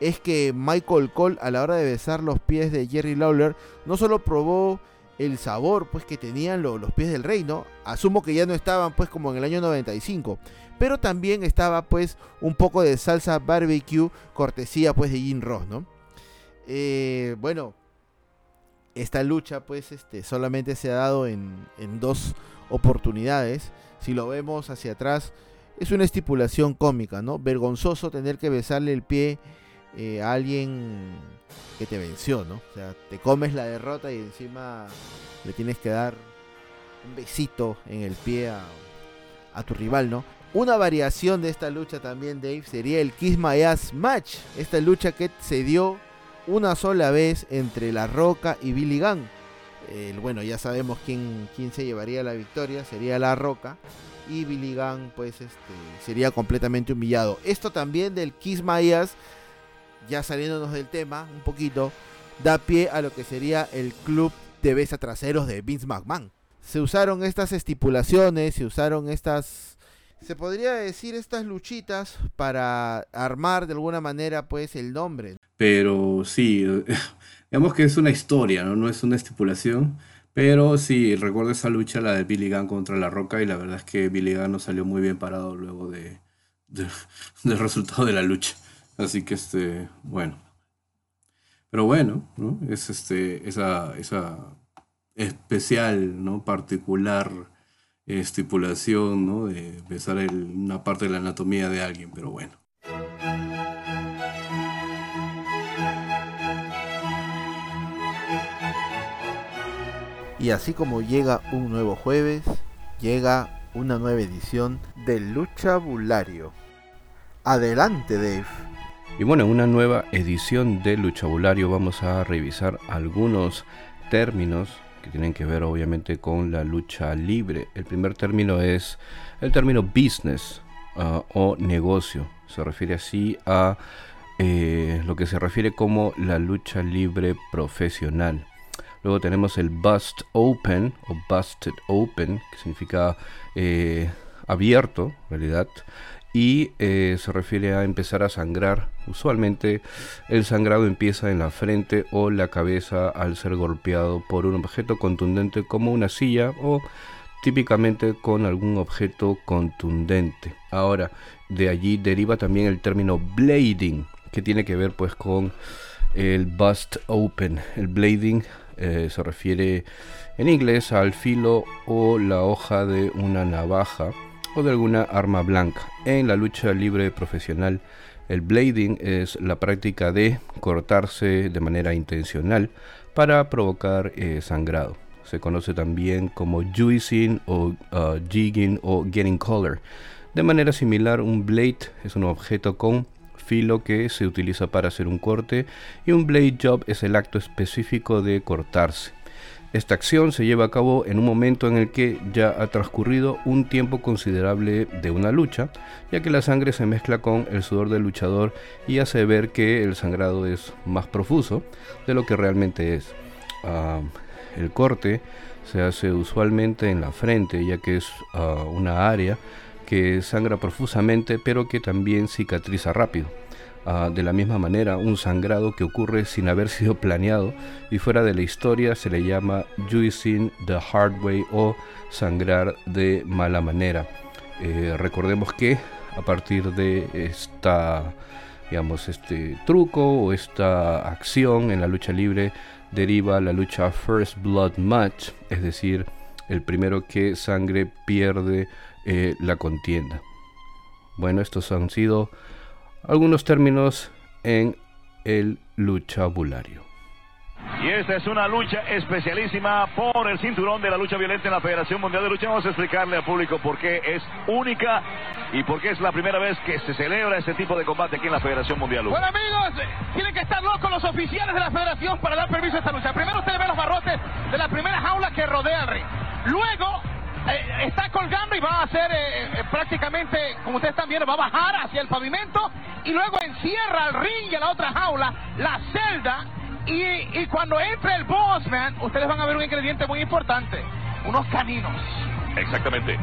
es que Michael Cole a la hora de besar los pies de Jerry Lawler no solo probó el sabor pues que tenían lo- los pies del rey, ¿no? Asumo que ya no estaban pues como en el año 95, pero también estaba pues un poco de salsa barbecue cortesía pues de Jim Ross, ¿no? Eh, bueno, esta lucha pues este, solamente se ha dado en, en dos oportunidades. Si lo vemos hacia atrás, es una estipulación cómica, ¿no? Vergonzoso tener que besarle el pie eh, a alguien que te venció, ¿no? O sea, te comes la derrota y encima le tienes que dar un besito en el pie a, a tu rival, ¿no? Una variación de esta lucha también, Dave, sería el Kiss My Ass Match. Esta lucha que se dio una sola vez entre La Roca y Billy Gunn. Bueno, ya sabemos quién, quién se llevaría la victoria, sería La Roca. Y Billy Gunn, pues, este, sería completamente humillado. Esto también del Kiss My Ass, ya saliéndonos del tema un poquito, da pie a lo que sería el club de besa traseros de Vince McMahon. Se usaron estas estipulaciones, se usaron estas se podría decir estas luchitas para armar de alguna manera pues el nombre. Pero sí, digamos que es una historia, ¿no? No es una estipulación. Pero sí, recuerdo esa lucha, la de Billy Gunn contra La Roca, y la verdad es que Billy Gunn no salió muy bien parado luego de, [laughs] del resultado de la lucha. Así que, este, bueno. Pero bueno, ¿no? Es este, esa, esa especial, ¿no? Particular estipulación, ¿no? De besar una parte de la anatomía de alguien, pero bueno. Y así como llega un nuevo jueves, llega una nueva edición del Luchabulario. Adelante, Dave. Y bueno, en una nueva edición del Luchabulario vamos a revisar algunos términos que tienen que ver obviamente con la lucha libre. El primer término es el término business uh, o negocio. Se refiere así a eh, lo que se refiere como la lucha libre profesional. Luego tenemos el bust open o busted open, que significa eh, abierto, en realidad y eh, se refiere a empezar a sangrar. Usualmente el sangrado empieza en la frente o la cabeza al ser golpeado por un objeto contundente como una silla o típicamente con algún objeto contundente. Ahora, de allí deriva también el término blading, que tiene que ver pues con el bust open. El blading eh, se refiere en inglés al filo o la hoja de una navaja o de alguna arma blanca. En la lucha libre profesional, el blading es la práctica de cortarse de manera intencional para provocar eh, sangrado. Se conoce también como juicing o uh, jigging o getting color. De manera similar, un blade es un objeto con filo que se utiliza para hacer un corte y un blade job es el acto específico de cortarse. Esta acción se lleva a cabo en un momento en el que ya ha transcurrido un tiempo considerable de una lucha, ya que la sangre se mezcla con el sudor del luchador y hace ver que el sangrado es más profuso de lo que realmente es. Ah, el corte se hace usualmente en la frente, ya que es ah, una área que sangra profusamente pero que también cicatriza rápido. Ah, de la misma manera, un sangrado que ocurre sin haber [laughs] sido planeado y fuera de la historia se le llama juicing the hard way o sangrar de mala manera. Eh, recordemos que a partir de esta digamos este truco o esta acción en la lucha libre deriva la lucha first blood match es decir el primero que sangre pierde eh, la contienda bueno estos han sido algunos términos en el luchabulario. Y esta es una lucha especialísima por el cinturón de la lucha violenta en la Federación Mundial de Lucha. Vamos a explicarle al público por qué es única y por qué es la primera vez que se celebra este tipo de combate aquí en la Federación Mundial. Bueno amigos, tienen que estar locos los oficiales de la Federación para dar permiso a esta lucha. Primero usted ve los barrotes de la primera jaula que rodea el ring. Luego eh, está colgando y va a hacer eh, eh, prácticamente, como ustedes están viendo, va a bajar hacia el pavimento y luego encierra al ring y a la otra jaula, la celda. Y, cuando entre el Bossman, ustedes van a ver un ingrediente muy importante: unos caninos. Exactamente.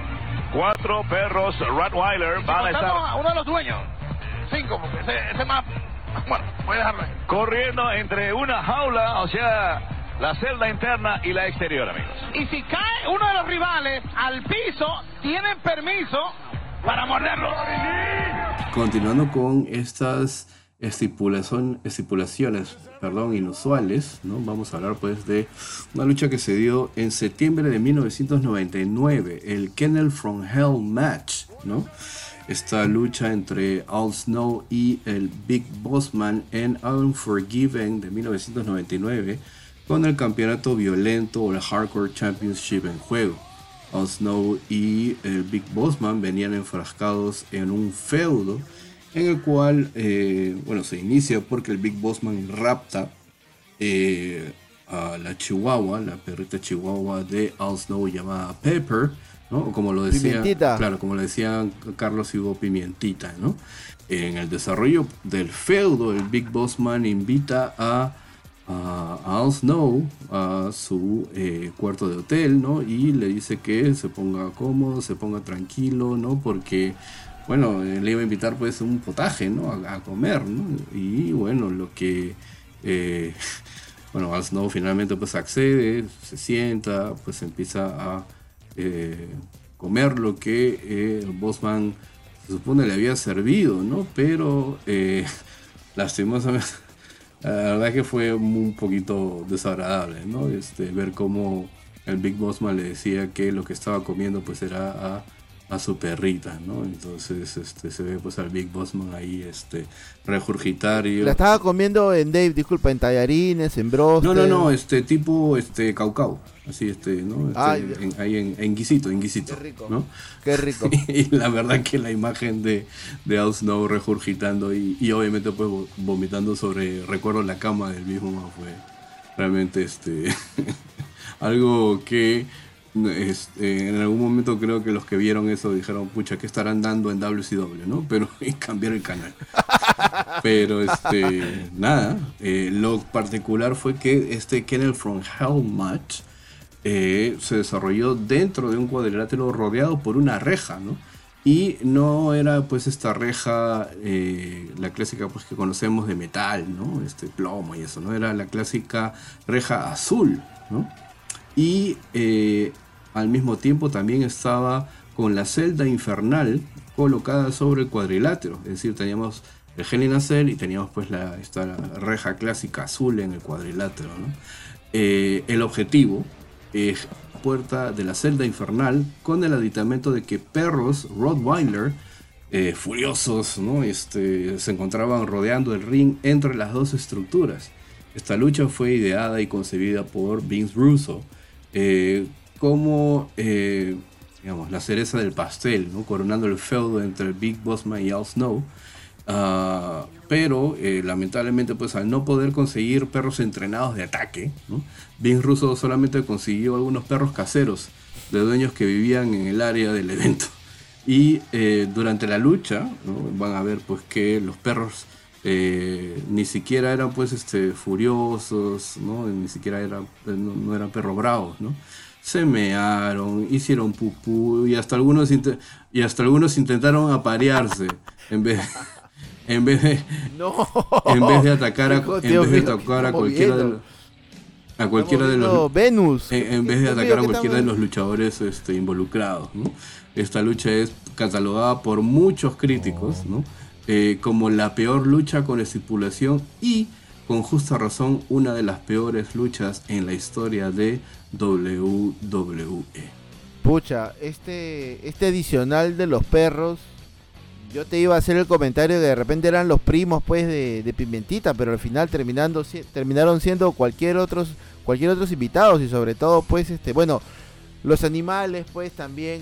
Cuatro perros Rottweiler van a estar. uno de los dueños. Cinco, porque ese, ese más. Bueno, voy a dejarlo ahí. Corriendo entre una jaula, o sea, la celda interna y la exterior, amigos. Y si cae uno de los rivales al piso, tienen permiso para morderlo. Continuando con estas estipulación, estipulaciones perdón, inusuales, ¿no? vamos a hablar pues de una lucha que se dio en septiembre de 1999, el Kennel from Hell Match. ¿no? Esta lucha entre Al Snow y el Big Bossman en Unforgiven de 1999 con el campeonato violento o el Hardcore Championship en juego. Al Snow y el Big Bossman venían enfrascados en un feudo en el cual, eh, bueno, se inicia porque el Big Bossman rapta eh, a la chihuahua, la perrita chihuahua de Al Snow llamada Pepper, ¿no? O como lo decía, Pimientita. claro, como lo decía Carlos Hugo Pimientita, ¿no? En el desarrollo del feudo, el Big Boss Man invita a, a, a Al Snow a su eh, cuarto de hotel, ¿no? Y le dice que se ponga cómodo, se ponga tranquilo, ¿no? Porque, bueno, le iba a invitar pues un potaje, ¿no? A, comer, ¿no? Y bueno, lo que... eh, [laughs] bueno, Al Snow finalmente pues accede, se sienta, pues empieza a eh, comer lo que el Bossman se supone le había servido, ¿no? Pero [laughs] lastimosamente, la verdad que fue un poquito desagradable, ¿no? Este, ver cómo el Big Bossman le decía que lo que estaba comiendo pues era a, a su perrita, ¿no? Entonces este, se ve pues al Big Bossman ahí este, regurgitar y... La estaba comiendo en Dave, disculpa, en tallarines, en bros. No, no, no, este tipo, este, caucao, así, este, ¿no? Este, en- ahí en, en guisito, en guisito, Qué rico. ¿no? Qué rico. [laughs] y la verdad que la imagen de, de Al Snow regurgitando y, y obviamente pues vo- vomitando sobre, recuerdo la cama del mismo fue realmente, este, [laughs] algo que este, en algún momento creo que los que vieron eso dijeron, pucha, ¿qué estarán dando en WCW, no? [laughs] Pero y cambiar el canal. [laughs] Pero este, nada, eh, lo particular fue que este Kennel from Hell match eh, se desarrolló dentro de un cuadrilátero rodeado por una reja, ¿no? Y no era pues esta reja, eh, la clásica pues que conocemos de metal, ¿no? Este plomo y eso, ¿no? Era la clásica reja azul, ¿no? Y eh, al mismo tiempo también estaba con la celda infernal colocada sobre el cuadrilátero. Es decir, teníamos el Cell y teníamos pues la, esta reja clásica azul en el cuadrilátero. Eh, el objetivo es puerta de la celda infernal con el aditamento de que perros Rottweiler eh, furiosos ¿no? este, se encontraban rodeando el ring entre las dos estructuras. Esta lucha fue ideada y concebida por Vince Russo eh, como eh, digamos, la cereza del pastel, ¿no? coronando el feudo entre Big Bossman y Al Snow. Ah, pero eh, lamentablemente pues al no poder conseguir perros entrenados de ataque, ¿no? Vince Russo solamente consiguió algunos perros caseros de dueños que vivían en el área del evento. Y eh, durante la lucha ¿no? van a ver pues que los perros eh, ni siquiera eran pues este furiosos, ¿no? ni siquiera eran, no, no eran perros bravos, ¿no? Se mearon, hicieron pupú y hasta algunos y hasta algunos intentaron aparearse en vez [laughs] en vez de [laughs] No. en vez de atacar a, [laughs] Dios en vez de mío, ¿qué atacar a cualquiera de los a cualquiera de los Venus. en, en vez de atacar a ¿qué cualquiera de los luchadores este, involucrados. ¿no? Esta lucha es catalogada por muchos críticos ¿no? Eh, como la peor lucha con estipulación y con justa razón una de las peores luchas en la historia de WWE. Pucha, este, este adicional de los perros, yo te iba a hacer el comentario que de repente eran los primos pues de, de Pimentita, pero al final terminando si- terminaron siendo cualquier otros cualquier otros invitados y sobre todo pues este bueno los animales pues también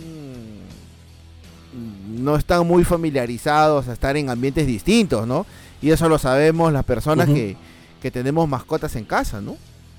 no están muy familiarizados a estar en ambientes distintos, ¿no? Y eso lo sabemos las personas que, que tenemos mascotas en casa, ¿no?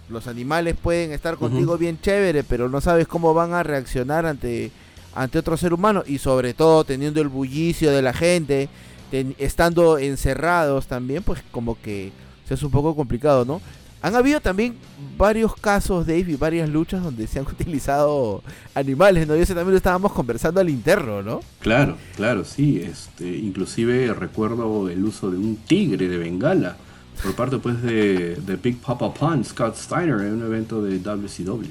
Los animales pueden estar contigo bien chévere, pero no sabes cómo van a reaccionar ante, ante otro ser humano y sobre todo teniendo el bullicio de la gente, ten- estando encerrados también, pues como que se es un poco complicado, ¿no? Han habido también varios casos, Dave, y varias luchas donde se han [laughs] utilizado animales, ¿no? Y eso también lo estábamos conversando al interno, ¿no? Claro, claro, sí. Este, inclusive recuerdo el uso de un tigre de Bengala por parte pues de, de Big Papa Pan, Scott Steiner, en un evento de WCW.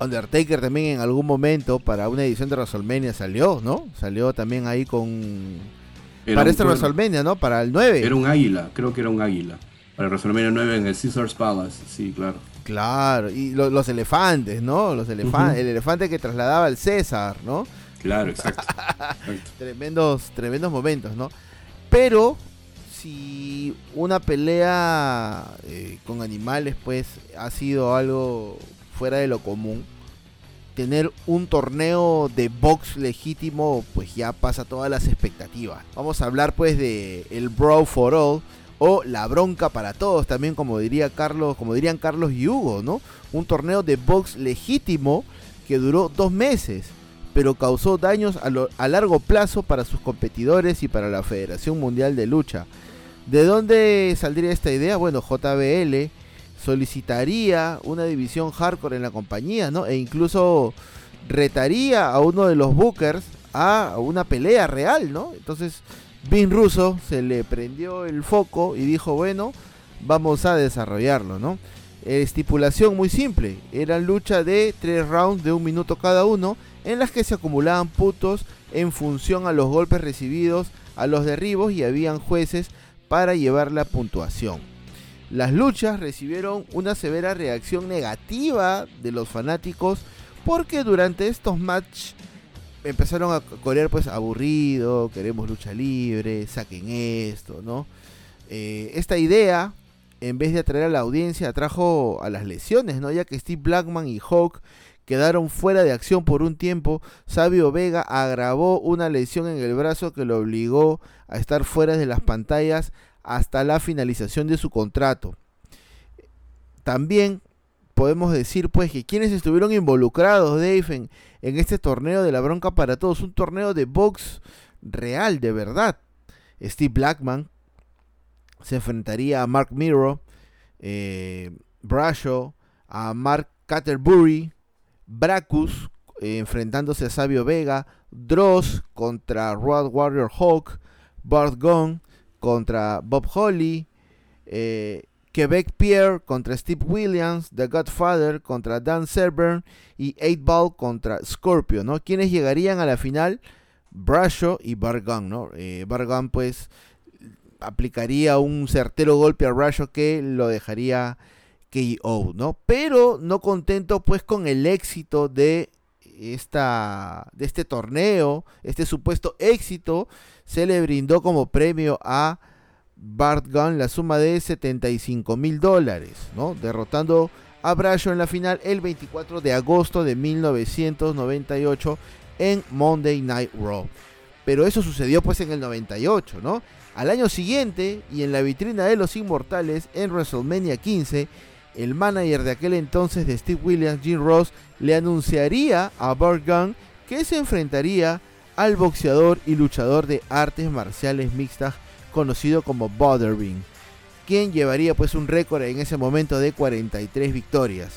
Undertaker también en algún momento para una edición de WrestleMania salió, ¿no? Salió también ahí con... Era para este cuerno. WrestleMania, ¿no? Para el 9. Era un águila, creo que era un águila. Para WrestleMania 9 en el Caesars Palace, sí, claro. Claro, y lo- los elefantes, ¿no? Los elefantes, el elefante que trasladaba al César, ¿no? Claro, exacto. exacto. [laughs] Tremendos, tremendos momentos, ¿no? Pero si una pelea eh, con animales, pues, ha sido algo fuera de lo común, tener un torneo de box legítimo pues ya pasa todas las expectativas. Vamos a hablar pues de el Brawl for All o la bronca para todos también como diría Carlos, como dirían Carlos y Hugo, ¿no? Un torneo de box legítimo que duró dos meses, pero causó daños a, a largo plazo para sus competidores y para la Federación Mundial de Lucha. ¿De dónde saldría esta idea? Bueno, JBL solicitaría una división hardcore en la compañía, ¿no? E incluso retaría a uno de los bookers a una pelea real, ¿no? Entonces, Vin Russo se le prendió el foco y dijo, bueno, vamos a desarrollarlo, ¿no? Estipulación muy simple, era lucha de tres rounds de un minuto cada uno, en las que se acumulaban putos en función a los golpes recibidos, a los derribos y habían jueces para llevar la puntuación. Las luchas recibieron una severa reacción negativa de los fanáticos porque durante estos matches empezaron a correr pues aburrido, queremos lucha libre, saquen esto, ¿no? Eh, esta idea, en vez de atraer a la audiencia, atrajo a las lesiones, ¿no? Ya que Steve Blackman y Hawk quedaron fuera de acción por un tiempo, Sabio Vega agravó una lesión en el brazo que lo obligó a estar fuera de las pantallas hasta la finalización de su contrato. También podemos decir pues que quienes estuvieron involucrados, Dave, en, en, este torneo de la bronca para todos, un torneo de box real, de verdad. Steve Blackman se enfrentaría a Mark Miro, eh, Brasho, a Mark Catterbury, Bracus eh, enfrentándose a Sabio Vega, Dross contra Road Warrior Hawk, Bart Gong contra Bob Holly, eh, Quebec Pierre contra Steve Williams, The Godfather contra Dan Severn y 8 Ball contra Scorpio, ¿no? Quienes llegarían a la final, Brasho y Bargan, ¿no? Eh, pues aplicaría un certero golpe a Brasho que lo dejaría KO, ¿no? Pero no contento pues con el éxito de esta de este torneo, este supuesto éxito, se le brindó como premio a Bart Gunn la suma de 75 mil dólares, ¿no? derrotando a Brasho en la final el 24 de agosto de 1998 en Monday Night Raw. Pero eso sucedió pues en el 98, ¿no? Al año siguiente y en la vitrina de los Inmortales en WrestleMania 15, el manager de aquel entonces de Steve Williams, Jim Ross, le anunciaría a Bart Gunn que se enfrentaría al boxeador y luchador de artes marciales mixtas conocido como Butterbean, quien llevaría pues un récord en ese momento de 43 victorias.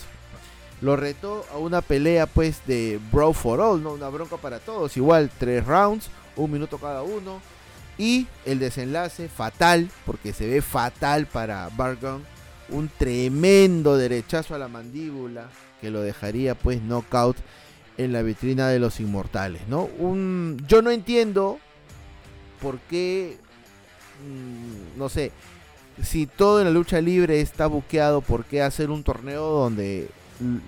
Lo retó a una pelea pues de Bro for All, ¿no? Una bronca para todos, igual tres rounds, un minuto cada uno. Y el desenlace fatal, porque se ve fatal para Bargon, un tremendo derechazo a la mandíbula que lo dejaría pues knockout en la vitrina de los inmortales, ¿no? Un, yo no entiendo por qué, mm, no sé, si todo en la lucha libre está buqueado, ¿por qué hacer un torneo donde,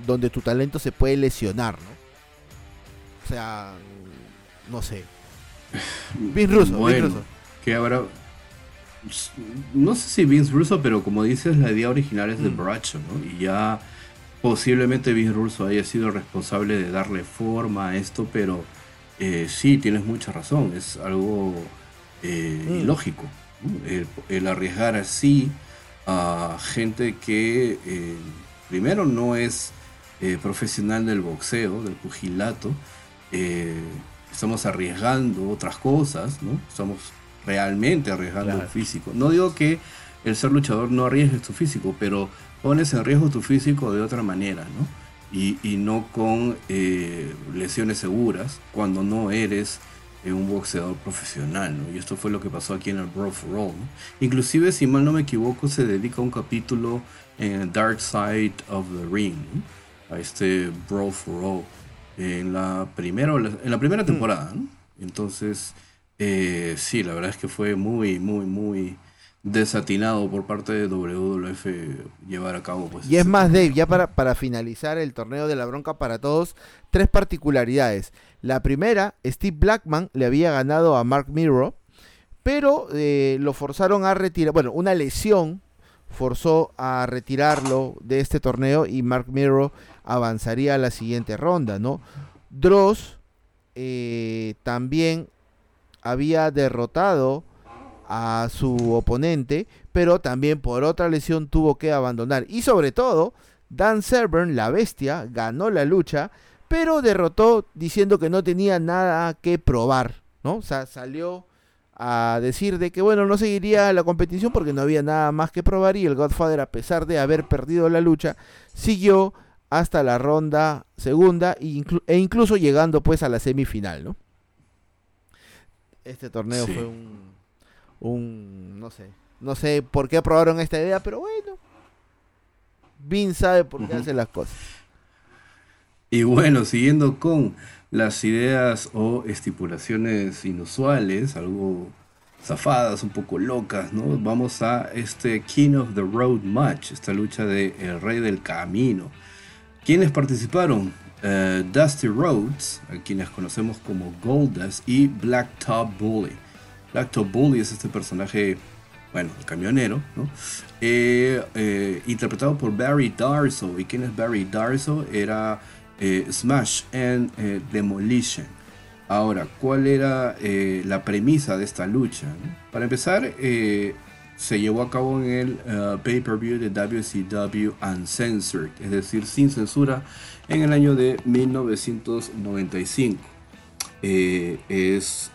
donde tu talento se puede lesionar, ¿no? O sea, no sé. [sighs] Vince Russo, bueno, Russo. Que ahora, no sé si Vince Russo, pero como dices, la idea original es de mm. Bracho, ¿no? Y ya posiblemente Vince Russo haya sido responsable de darle forma a esto, pero eh, sí, tienes mucha razón, es algo eh, mm. ilógico. El, arriesgar así a gente que eh, primero no es profesional del boxeo, del pugilato, estamos arriesgando otras cosas, ¿no? Estamos realmente arriesgando el físico. No digo que el ser luchador no arriesgue su físico, pero pones en riesgo tu físico de otra manera, ¿no? Y, no con eh, lesiones seguras cuando no eres eh, un boxeador profesional, ¿no? Y esto fue lo que pasó aquí en el Brawl for All, ¿no? Inclusive, si mal no me equivoco, se dedica un capítulo en Dark Side of the Ring, A este Brawl for All. En la primera, en la primera mm. temporada, ¿no? Entonces, eh, sí, la verdad es que fue muy, muy, muy desatinado por parte de WWF llevar a cabo. Pues, y es más, Dave, ya para, para finalizar el torneo de la bronca para todos, tres particularidades. La primera, Steve Blackman le había ganado a Mark Miro, pero eh, lo forzaron a retirar, bueno, una lesión forzó a retirarlo de este torneo y Mark Miro avanzaría a la siguiente ronda, ¿no? Dross eh, también había derrotado a su oponente, pero también por otra lesión tuvo que abandonar. Y sobre todo, Dan Severn, la bestia, ganó la lucha, pero derrotó diciendo que no tenía nada que probar, ¿no? O sea, salió a decir de que bueno, no seguiría la competición porque no había nada más que probar y el Godfather a pesar de haber perdido la lucha, siguió hasta la ronda segunda e, incluso llegando pues a la semifinal, ¿no? Este torneo fue un, un, no sé, no sé por qué aprobaron esta idea, pero bueno, Vin sabe por qué hace las cosas. Y bueno, siguiendo con las ideas o estipulaciones inusuales, algo zafadas, un poco locas, ¿no? Vamos a este King of the Road Match, esta lucha de El Rey del Camino. ¿Quiénes participaron? Eh, Dusty Rhodes, a quienes conocemos como Goldust, y Blacktop Bully. Blacktop Bully es este personaje bueno, camionero, ¿no? Eh, eh, interpretado por Barry Darso. ¿Y quién es Barry Darso? Era Smash and Demolition. Ahora, ¿cuál era la premisa de esta lucha? Para empezar, se llevó a cabo en el pay-per-view de WCW Uncensored, es decir, sin censura, en el año de 1995. es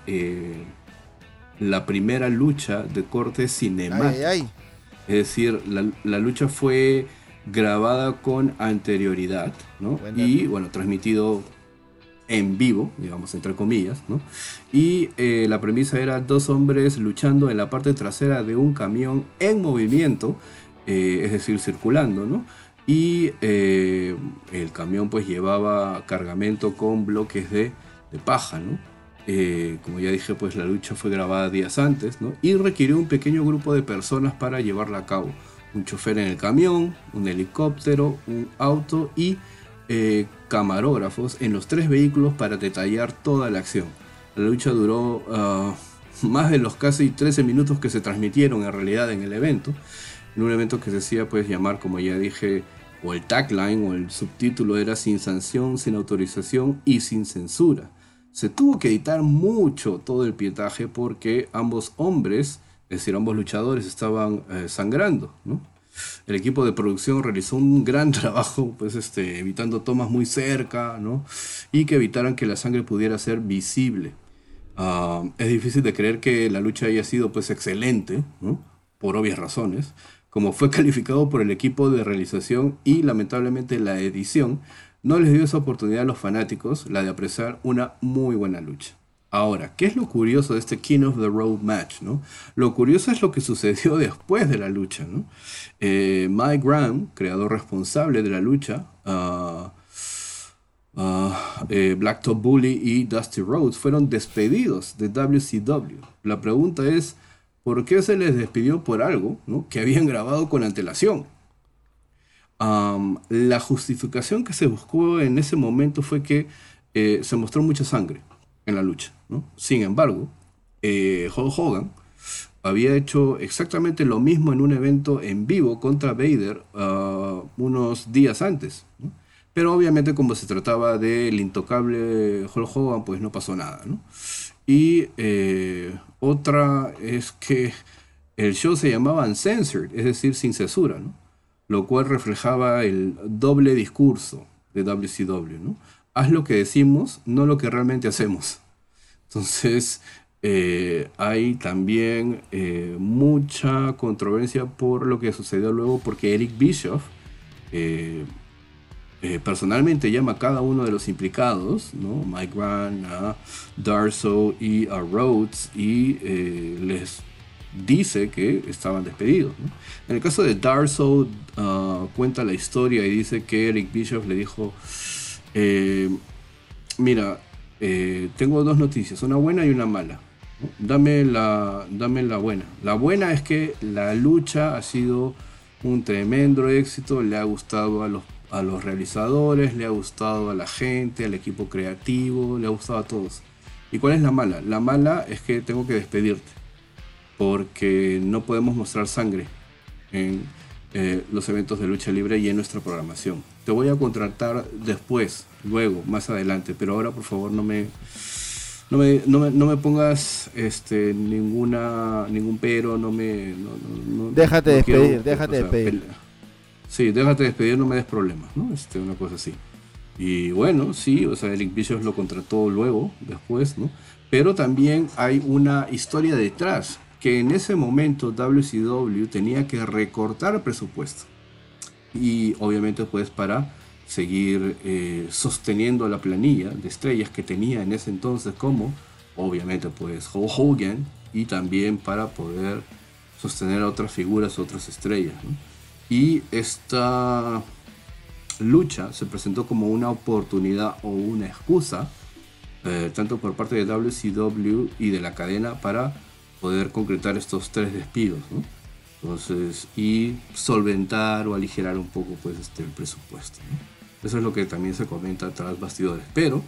la primera lucha de corte cinemático. Es decir, la, lucha fue grabada con anterioridad, ¿no? y bueno, transmitido en vivo, digamos, entre comillas, ¿no? Y eh, la premisa era dos hombres luchando en la parte trasera de un camión en movimiento, eh, es decir, circulando, ¿no? Y eh, el camión pues llevaba cargamento con bloques de, de paja, ¿no? Eh, como ya dije, pues la lucha fue grabada días antes, Y requirió un pequeño grupo de personas para llevarla a cabo. Un chofer en el camión, un helicóptero, un auto y eh, camarógrafos en los tres vehículos para detallar toda la acción. La lucha duró ah, más de los casi 13 minutos que se transmitieron en realidad en el evento. En un evento que se decía pues llamar, como ya dije, o el tagline o el subtítulo era sin sanción, sin autorización y sin censura se tuvo que editar mucho todo el pietaje porque ambos hombres, es decir, ambos luchadores estaban eh, sangrando, El equipo de producción realizó un gran [laughs] trabajo, pues este, evitando tomas muy cerca, ¿no? Y que evitaran que la sangre pudiera ser visible. Ah, es difícil de creer que la lucha haya sido pues excelente, Por obvias razones, como fue [laughs] calificado por el equipo de realización y lamentablemente la edición, no les dio esa oportunidad a los fanáticos, la de apreciar una muy buena lucha. Ahora, ¿qué es lo curioso de este King of the Road match? ¿no? Lo curioso es lo que sucedió [laughs] después de la lucha. ¿no? Eh, Mike Graham, creador responsable de la lucha, uh, uh, eh, Blacktop Bully y Dusty Rhodes fueron despedidos de WCW. La pregunta es, ¿por qué se les despidió por algo que habían grabado con antelación? la justificación que se buscó en ese momento fue que eh, se mostró mucha sangre en la lucha. Sin embargo, eh, Hogan había hecho exactamente lo mismo en un evento en vivo contra Vader ah, unos días antes. Pero obviamente como se trataba del intocable Hulk Hogan, pues no pasó nada. Y eh, otra es que el show se llamaba Uncensored, es decir, sin censura. lo cual reflejaba el doble discurso de WCW. Haz lo que decimos, no lo que realmente hacemos. Entonces, eh, hay también eh, mucha controversia por lo que sucedió luego, porque Eric Bischoff eh, personalmente llama a cada uno de los implicados, ¿no? Mike Grant, a Darso y a Rhodes, y les dice que estaban despedidos. En el caso de Darso, ah, cuenta la historia y dice que Eric Bischoff le dijo, eh, mira, eh, tengo dos noticias, una buena y una mala. Dame, la, dame la buena. La buena es que la lucha ha sido un tremendo éxito, le ha gustado a los, a los realizadores, le ha gustado a la gente, al equipo creativo, le ha gustado a todos. ¿Y cuál es la mala? La mala es que tengo que despedirte porque no podemos mostrar sangre en eh, los eventos de lucha libre y en nuestra programación. Te voy a contratar después, luego, más adelante, pero ahora por favor no me, no me, no me, pongas este, ninguna, ningún pero, no me... déjate despedir, déjate despedir. Sí, déjate despedir, no me des problemas, ¿no? Este, una cosa así. Y bueno, sí, o sea, Eric Bischoff lo contrató luego, después, ¿no? Pero también hay una historia detrás, que en ese momento WCW tenía que recortar presupuesto. Y obviamente pues para seguir eh, sosteniendo la planilla de estrellas que tenía en ese entonces como obviamente pues Hulk Hogan y también para poder sostener a otras figuras, otras estrellas. Y esta lucha se presentó como una oportunidad o una excusa, eh, tanto por parte de WCW y de la cadena, para poder concretar estos tres despidos, Entonces, y solventar o aligerar un poco pues este, el presupuesto. Eso es lo que también se comenta tras bastidores. Pero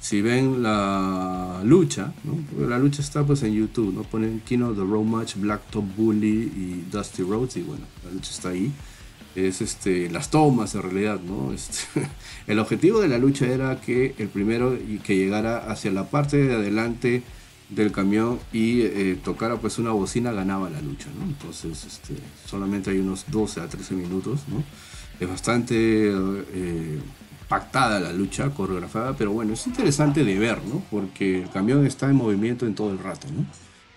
si ven la lucha, la lucha está pues en YouTube, ¿no? Ponen Kino The Road Match, Blacktop Bully y Dusty Rhodes y bueno, la lucha está ahí. Es este, las tomas en realidad, ¿no? [laughs] Este, el objetivo de la lucha era que el primero que llegara hacia la parte de adelante del camión y eh, tocara pues una bocina ganaba la lucha, ¿no? Entonces este, solamente hay unos 12 a 13 minutos, ¿no? Es bastante eh, pactada la lucha, coreografada, pero bueno, es interesante de ver, ¿no? Porque el camión está en movimiento en todo el rato, ¿no?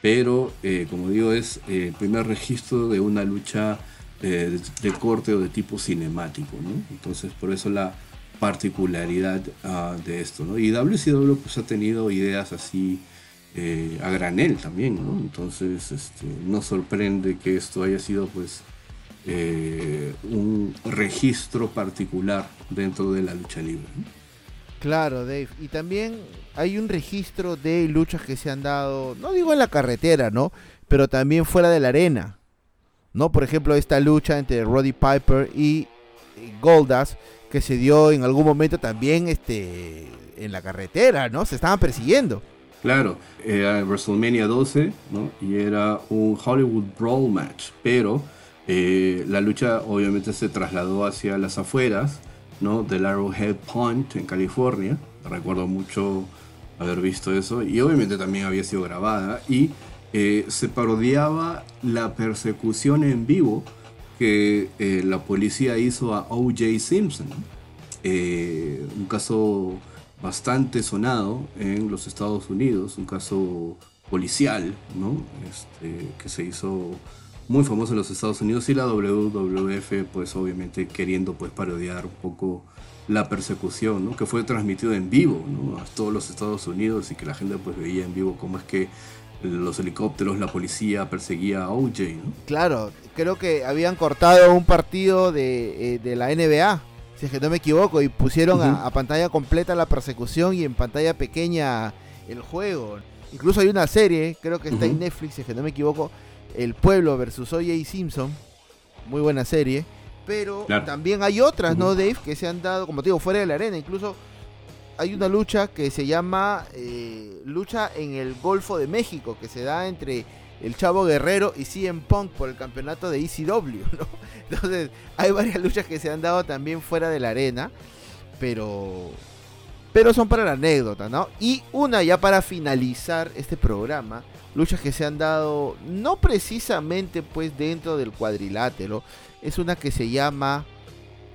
Pero, eh, como digo, es el primer registro de una lucha de, corte o de tipo cinemático, ¿no? Entonces, por eso la particularidad ah, de esto, ¿no? Y WCW pues ha tenido ideas así eh, a granel también, ¿no? Entonces, este, no sorprende que esto haya sido, pues, eh, un registro particular dentro de la lucha libre. Claro, Dave. Y también hay un registro de luchas que se han dado, no digo en la carretera, ¿no? Pero también fuera de la arena. ¿No? Por ejemplo, esta lucha entre Roddy Piper y Goldas que se dio en algún momento también este en la carretera, ¿no? Se estaban persiguiendo. Claro, era WrestleMania 12, ¿no? Y era un Hollywood Brawl match, pero eh, la lucha obviamente se trasladó hacia las afueras, ¿no? Del Arrowhead Point en California. Recuerdo mucho haber visto eso y obviamente también había sido grabada y eh, se parodiaba la persecución en vivo que eh, la policía hizo a O.J. Simpson. un caso bastante sonado en los Estados Unidos, un caso policial, ¿no? Este, que se hizo muy famoso en los Estados Unidos y la WWF, pues obviamente queriendo pues parodiar un poco la persecución, ¿no? Que fue transmitido en vivo, ¿no? A todos los Estados Unidos y que la gente pues veía en vivo cómo es que los helicópteros, la policía perseguía a OJ, ¿no? Claro, creo que habían cortado un partido de, eh, de la NBA si es que no me equivoco, y pusieron a, pantalla completa la persecución y en pantalla pequeña el juego. Incluso hay una serie, creo que está en Netflix, si es que no me equivoco, El Pueblo versus O.J. Simpson. Muy buena serie. Pero también hay otras, ¿no, Dave? Que se han dado, como te digo, fuera de la arena. Incluso hay una lucha que se llama eh, Lucha en el Golfo de México, que se da entre el Chavo Guerrero y CM Punk por el campeonato de ECW, [laughs] ¿no? Entonces, hay varias luchas que se han dado también fuera de la arena, pero pero son para la anécdota, ¿no? Y una ya para finalizar este programa, luchas que se han dado no precisamente pues dentro del cuadrilátero, es una que se llama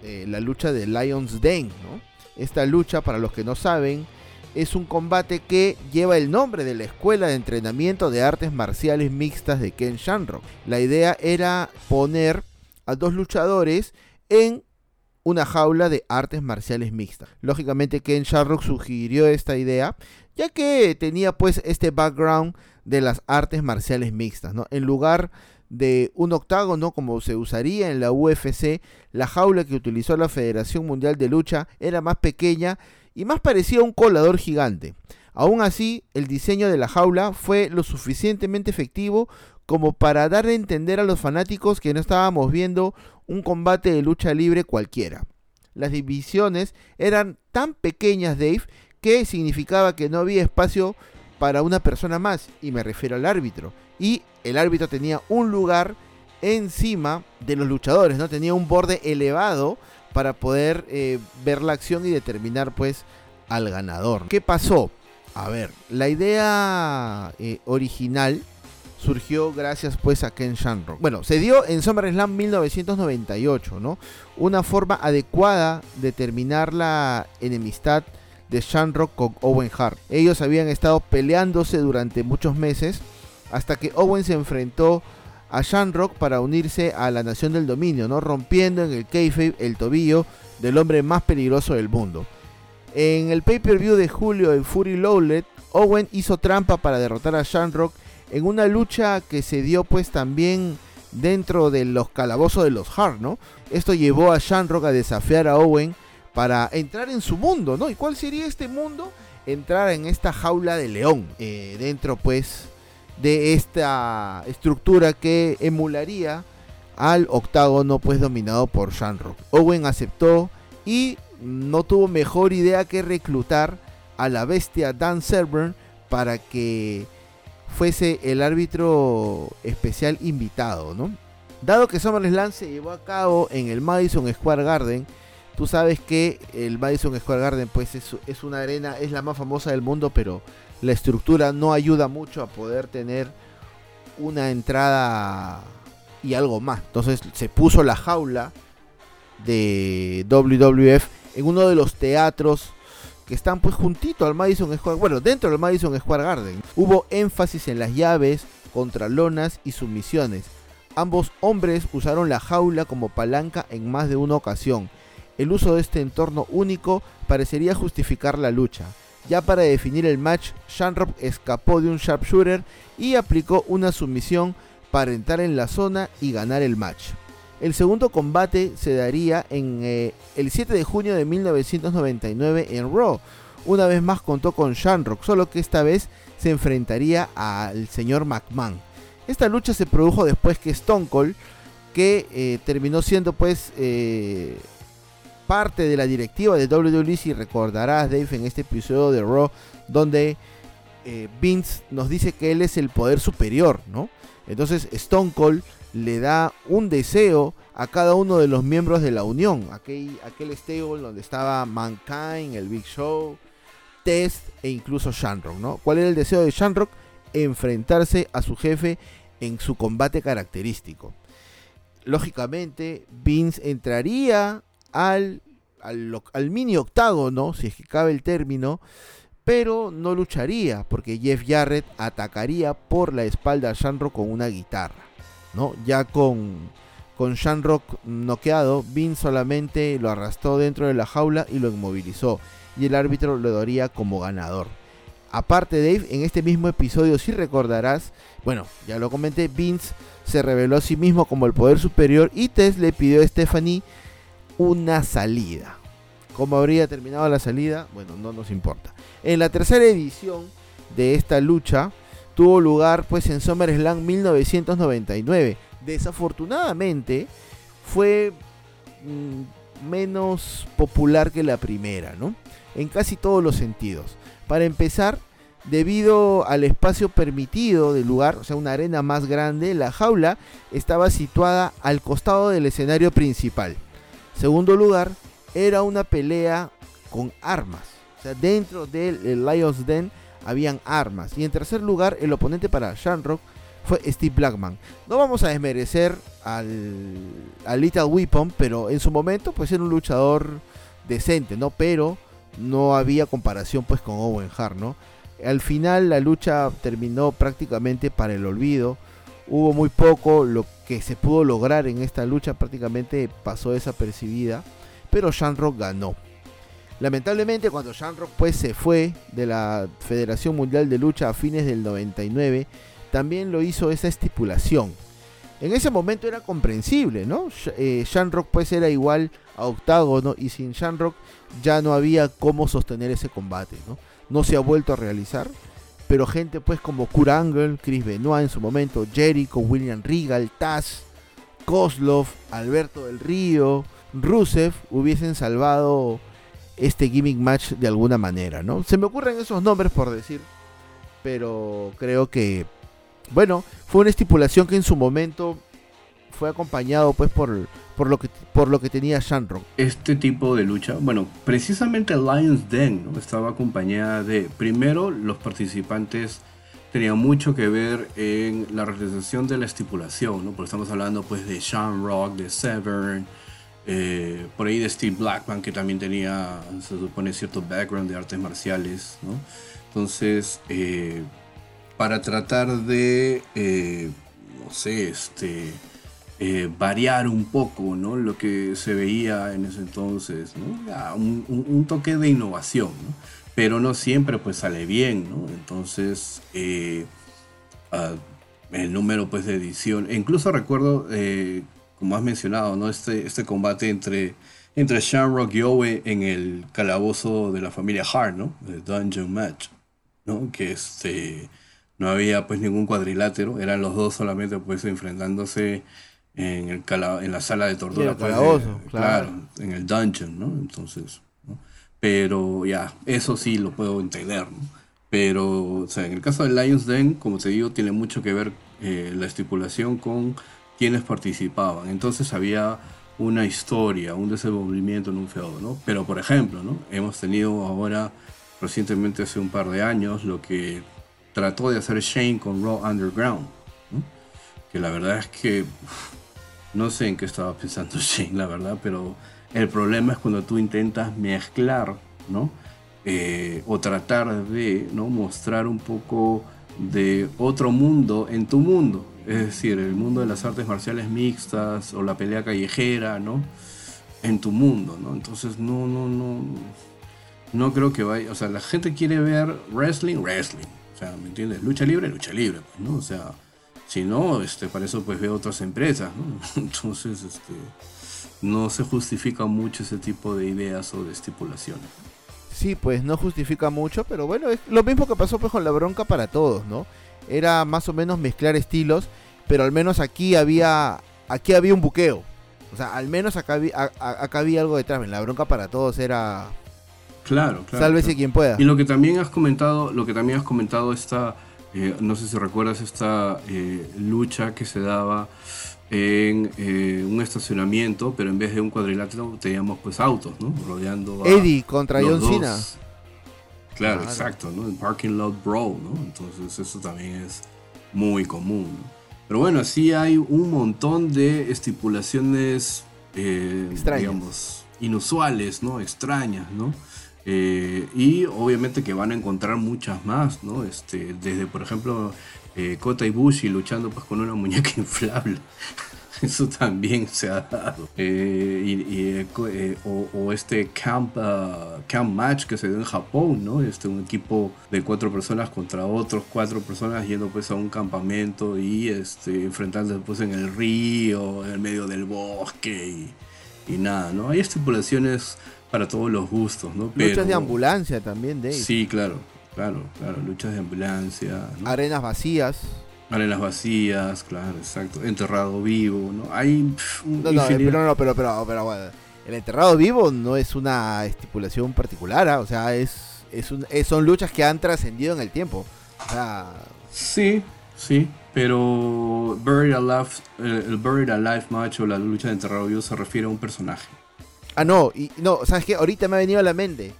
eh, la lucha de Lions Den, ¿no? Esta lucha, para los que no saben, es un combate que lleva el nombre de la Escuela de Entrenamiento de Artes Marciales Mixtas de Ken Shamrock. La idea era poner a dos luchadores en una jaula de artes marciales mixtas. Lógicamente Ken Shamrock sugirió esta idea, ya que tenía pues este background de las artes marciales mixtas. En lugar de un octágono como se usaría en la UFC, la jaula que utilizó la Federación Mundial de Lucha era más pequeña y más parecía un colador gigante. Aún así, el diseño de la jaula fue lo suficientemente efectivo como para dar a entender a los fanáticos que no estábamos viendo un combate de lucha libre cualquiera. Las divisiones eran tan pequeñas, Dave, que significaba que no había espacio para una persona más, y me refiero al árbitro. Y el árbitro tenía un lugar encima de los luchadores, ¿no? Tenía un borde elevado para poder eh, ver la acción y determinar pues al ganador. ¿Qué pasó? A ver, la idea eh, original surgió gracias pues a Ken Shamrock. Bueno, se dio en SummerSlam 1998, ¿no? Una forma adecuada de terminar la enemistad de Shamrock con Owen Hart. Ellos habían estado peleándose durante muchos meses hasta que Owen se enfrentó a Shamrock para unirse a la Nación del Dominio, ¿no? Rompiendo en el kayfabe el tobillo del hombre más peligroso del mundo. En el pay-per-view de julio en Fury Lowlet, Owen hizo trampa para derrotar a Shamrock en una lucha que se dio pues también dentro de los calabozos de los Hart, ¿no? Esto llevó a Shamrock a desafiar a Owen para entrar en su mundo, ¿no? ¿Y cuál sería este mundo? Entrar en esta jaula de león, eh, dentro pues de esta estructura que emularía al octágono pues dominado por Shamrock. Owen aceptó y no tuvo mejor idea que reclutar a la bestia Dan Severn para que fuese el árbitro especial invitado, ¿no? Dado que SummerSlam se llevó a cabo en el Madison Square Garden, tú sabes que el Madison Square Garden pues es, es una arena, es la más famosa del mundo, pero la estructura no ayuda mucho a poder tener una entrada y algo más. Entonces se puso la jaula de WWF en uno de los teatros que están pues juntito al Madison Square, bueno, dentro del Madison Square Garden. Hubo énfasis en las llaves, contralonas y sumisiones. Ambos hombres usaron la jaula como palanca en más de una ocasión. El uso de este entorno único parecería justificar la lucha. Ya para definir el match, Shamrock escapó de un sharpshooter y aplicó una sumisión para entrar en la zona y ganar el match. El segundo combate se daría en eh, el 7 de junio de 1999 en Raw. Una vez más contó con Shamrock, solo que esta vez se enfrentaría al señor McMahon. Esta lucha se produjo después que Stone Cold, que eh, terminó siendo pues eh, parte de la directiva de WWE, si recordarás Dave en este episodio de Raw, donde Vince nos dice que él es el poder superior, ¿no? Entonces Stone Cold le da un deseo a cada uno de los miembros de la unión. Aquel, aquel stable donde estaba Mankind, el Big Show, Test e incluso Shamrock, ¿no? ¿Cuál era el deseo de Shamrock? Enfrentarse a su jefe en su combate característico. Lógicamente, Vince entraría al, al, mini octágono, si es que cabe el término, pero no lucharía porque Jeff Jarrett atacaría por la espalda a Shamrock con una guitarra. ¿no? Ya con, con Shamrock noqueado, Vince solamente lo arrastró dentro de la jaula y lo inmovilizó. Y el árbitro lo daría como ganador. Aparte, Dave, en este mismo episodio, si recordarás, bueno, ya lo comenté, Vince se reveló a sí mismo como el poder superior y Tess le pidió a Stephanie una salida. ¿Cómo habría terminado la salida? Bueno, no nos importa. En la tercera edición de esta lucha, tuvo lugar pues en SummerSlam 1999. Desafortunadamente fue mm, menos popular que la primera, ¿no? En casi todos los sentidos. Para empezar, debido al espacio permitido del lugar, o sea, una arena más grande, la jaula estaba situada al costado del escenario principal. Segundo lugar, era una pelea con armas. O sea, dentro del Lions Den habían armas. Y en tercer lugar, el oponente para Shamrock fue Steve Blackman. No vamos a desmerecer al, al Little Weapon, pero en su momento pues era un luchador decente, ¿no? Pero no había comparación pues con Owen Hart, ¿no? Al final la lucha terminó prácticamente para el olvido. Hubo muy poco, lo que se pudo lograr en esta lucha prácticamente pasó desapercibida, pero Shamrock ganó. Lamentablemente cuando Shamrock pues se fue de la Federación Mundial de Lucha a fines del 99, también lo hizo esa estipulación. En ese momento era comprensible, ¿no? Eh, Shamrock pues era igual a Octágono y sin Shamrock ya no había cómo sostener ese combate, ¿no? No se ha vuelto a realizar, pero gente pues como Kurt Angle, Chris Benoit en su momento, Jericho, William Regal, Taz, Kozlov, Alberto del Río, Rusev hubiesen salvado este gimmick match de alguna manera, ¿no? Se me ocurren esos nombres por decir, pero creo que, bueno, fue una estipulación que en su momento fue acompañado pues por, por lo que por lo que tenía Shanrock. Este tipo de lucha, bueno, precisamente Lions Den ¿no? estaba acompañada de, primero, los participantes tenían mucho que ver en la realización de la estipulación, ¿no? Porque estamos hablando pues de Shamrock, de Severn, eh, por ahí de Steve Blackman, que también tenía, se supone, cierto background de artes marciales, ¿no? Entonces, eh, para tratar de, eh, no sé, este, variar un poco, ¿no? Lo que se veía en ese entonces. Un, toque de innovación, ¿no? Pero no siempre pues sale bien, ¿no? Entonces, ah, el número pues de edición, e incluso recuerdo como has mencionado, ¿no? Este, este combate entre, entre Shamrock y Owe en el calabozo de la familia Hart, ¿no? Dungeon Match, ¿no? Que este, no había pues ningún cuadrilátero, eran los dos solamente pues enfrentándose en, el en la sala de tortura. Pues, calabozo, claro. en el dungeon, ¿no? Entonces, Pero ya, eso sí lo puedo entender, ¿no? Pero, o sea, en el caso de Lions Den, como te digo, tiene mucho que ver eh, la estipulación con quienes participaban. Entonces había una historia, un desenvolvimiento en un feudo, ¿no? Pero por ejemplo, ¿no? Hemos tenido ahora, recientemente hace un par de años, lo que trató de hacer Shane con Raw Underground, Que la verdad es que no sé en qué estaba pensando [laughs] Shane, la verdad, pero el problema es cuando tú intentas mezclar, ¿no? Eh, o tratar de ¿no? mostrar un poco de otro mundo en tu mundo. Es decir, el mundo de las artes marciales mixtas o la pelea callejera, ¿no? En tu mundo, ¿no? Entonces no, no, no. No creo que vaya. O sea, la gente quiere ver wrestling, wrestling. O sea, ¿me entiendes? Lucha libre, lucha libre, pues, ¿no? O sea, si no, este, para eso pues veo otras empresas, ¿no? [laughs] Entonces, este, no se justifica mucho ese tipo de ideas o de estipulaciones. Sí, pues no justifica mucho, pero bueno, es lo mismo que pasó pues con la bronca para todos, ¿no? era más o menos mezclar estilos, pero al menos aquí había aquí había un buqueo. O sea, al menos acá, había, acá había algo detrás. En la bronca para todos era Claro, claro. Sálvese quien pueda. Y lo que también has comentado, lo que también has comentado esta, eh, no sé si recuerdas esta eh, lucha que se daba en eh, un estacionamiento, pero en vez de un cuadrilátero teníamos pues autos, ¿no? Rodeando a Eddie contra John Cena. Claro, exacto, ¿no? El parking lot brawl, ¿no? Entonces eso también es muy común. Pero bueno, sí hay un montón de estipulaciones, digamos, inusuales, ¿no? Extrañas, ¿no? Eh, y obviamente que van a encontrar muchas más, ¿no? Este, desde, por ejemplo, eh, Kota Ibushi luchando pues con una muñeca [laughs] inflable. Eso también se ha dado. Eh, y, eh, o, este camp, uh, camp match que se dio en Japón, ¿no? Este, un equipo de cuatro personas contra otros cuatro personas yendo pues a un campamento y este, enfrentándose pues en el río, en el medio del bosque y, nada, ¿no? Hay estipulaciones para todos los gustos, ¿no? Luchas de ambulancia también, Dave. Sí, claro, claro, claro, luchas de ambulancia. Arenas vacías. Arenas vacías, claro, exacto. Enterrado vivo, ¿no? Hay. no, no, pero, no, pero, pero, pero, bueno, el enterrado vivo no es una estipulación particular, ¿ah? o sea, es, es, un, son luchas que han trascendido en el tiempo. O sea... Sí, sí, pero Buried Alive, el, Buried Alive match o la lucha de enterrado vivo se refiere a un personaje. Ah, no, y no, ¿sabes qué? Ahorita me ha venido a la mente.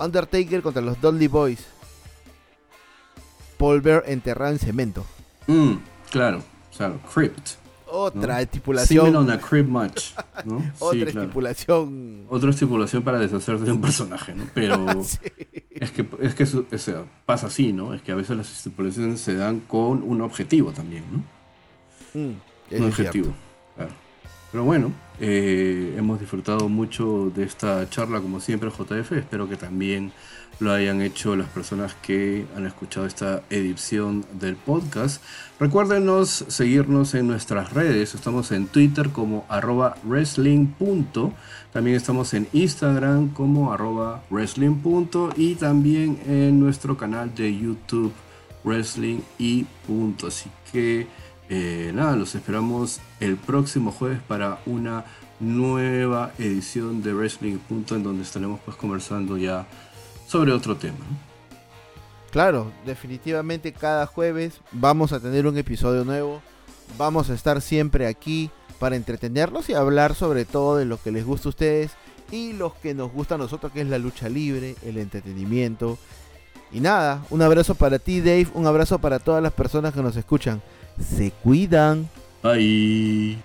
Undertaker contra los Dudley Boys. Paul Bear enterrado en cemento. Mm, claro, claro, crypt. Otra estipulación. Similar a crypt match, ¿no? [laughs] Otra estipulación. Otra estipulación para deshacerse de un personaje, ¿no? Pero [laughs] es que, es que pasa así, ¿no? Es que a veces las estipulaciones se dan con un objetivo también, ¿no? Mm, un objetivo, claro. Pero bueno, eh, hemos disfrutado mucho de esta charla como siempre JF. Espero que también lo hayan hecho las personas que han escuchado esta edición del podcast. Recuérdenos seguirnos en nuestras redes. Estamos en Twitter como arroba wrestling. También estamos en Instagram como arroba wrestling. Y también en nuestro canal de YouTube wrestling y punto. Así que eh, nada, los esperamos el próximo jueves para una nueva edición de Wrestling Punto en donde estaremos pues conversando ya sobre otro tema. Claro, definitivamente cada jueves vamos a tener un episodio nuevo, Vamos a estar siempre aquí para entretenerlos y hablar sobre todo de lo que les gusta a ustedes y los que nos gusta a nosotros, que es la lucha libre, el entretenimiento. Y nada, un abrazo para ti Dave, un abrazo para todas las personas que nos escuchan. Se cuidan. Bye.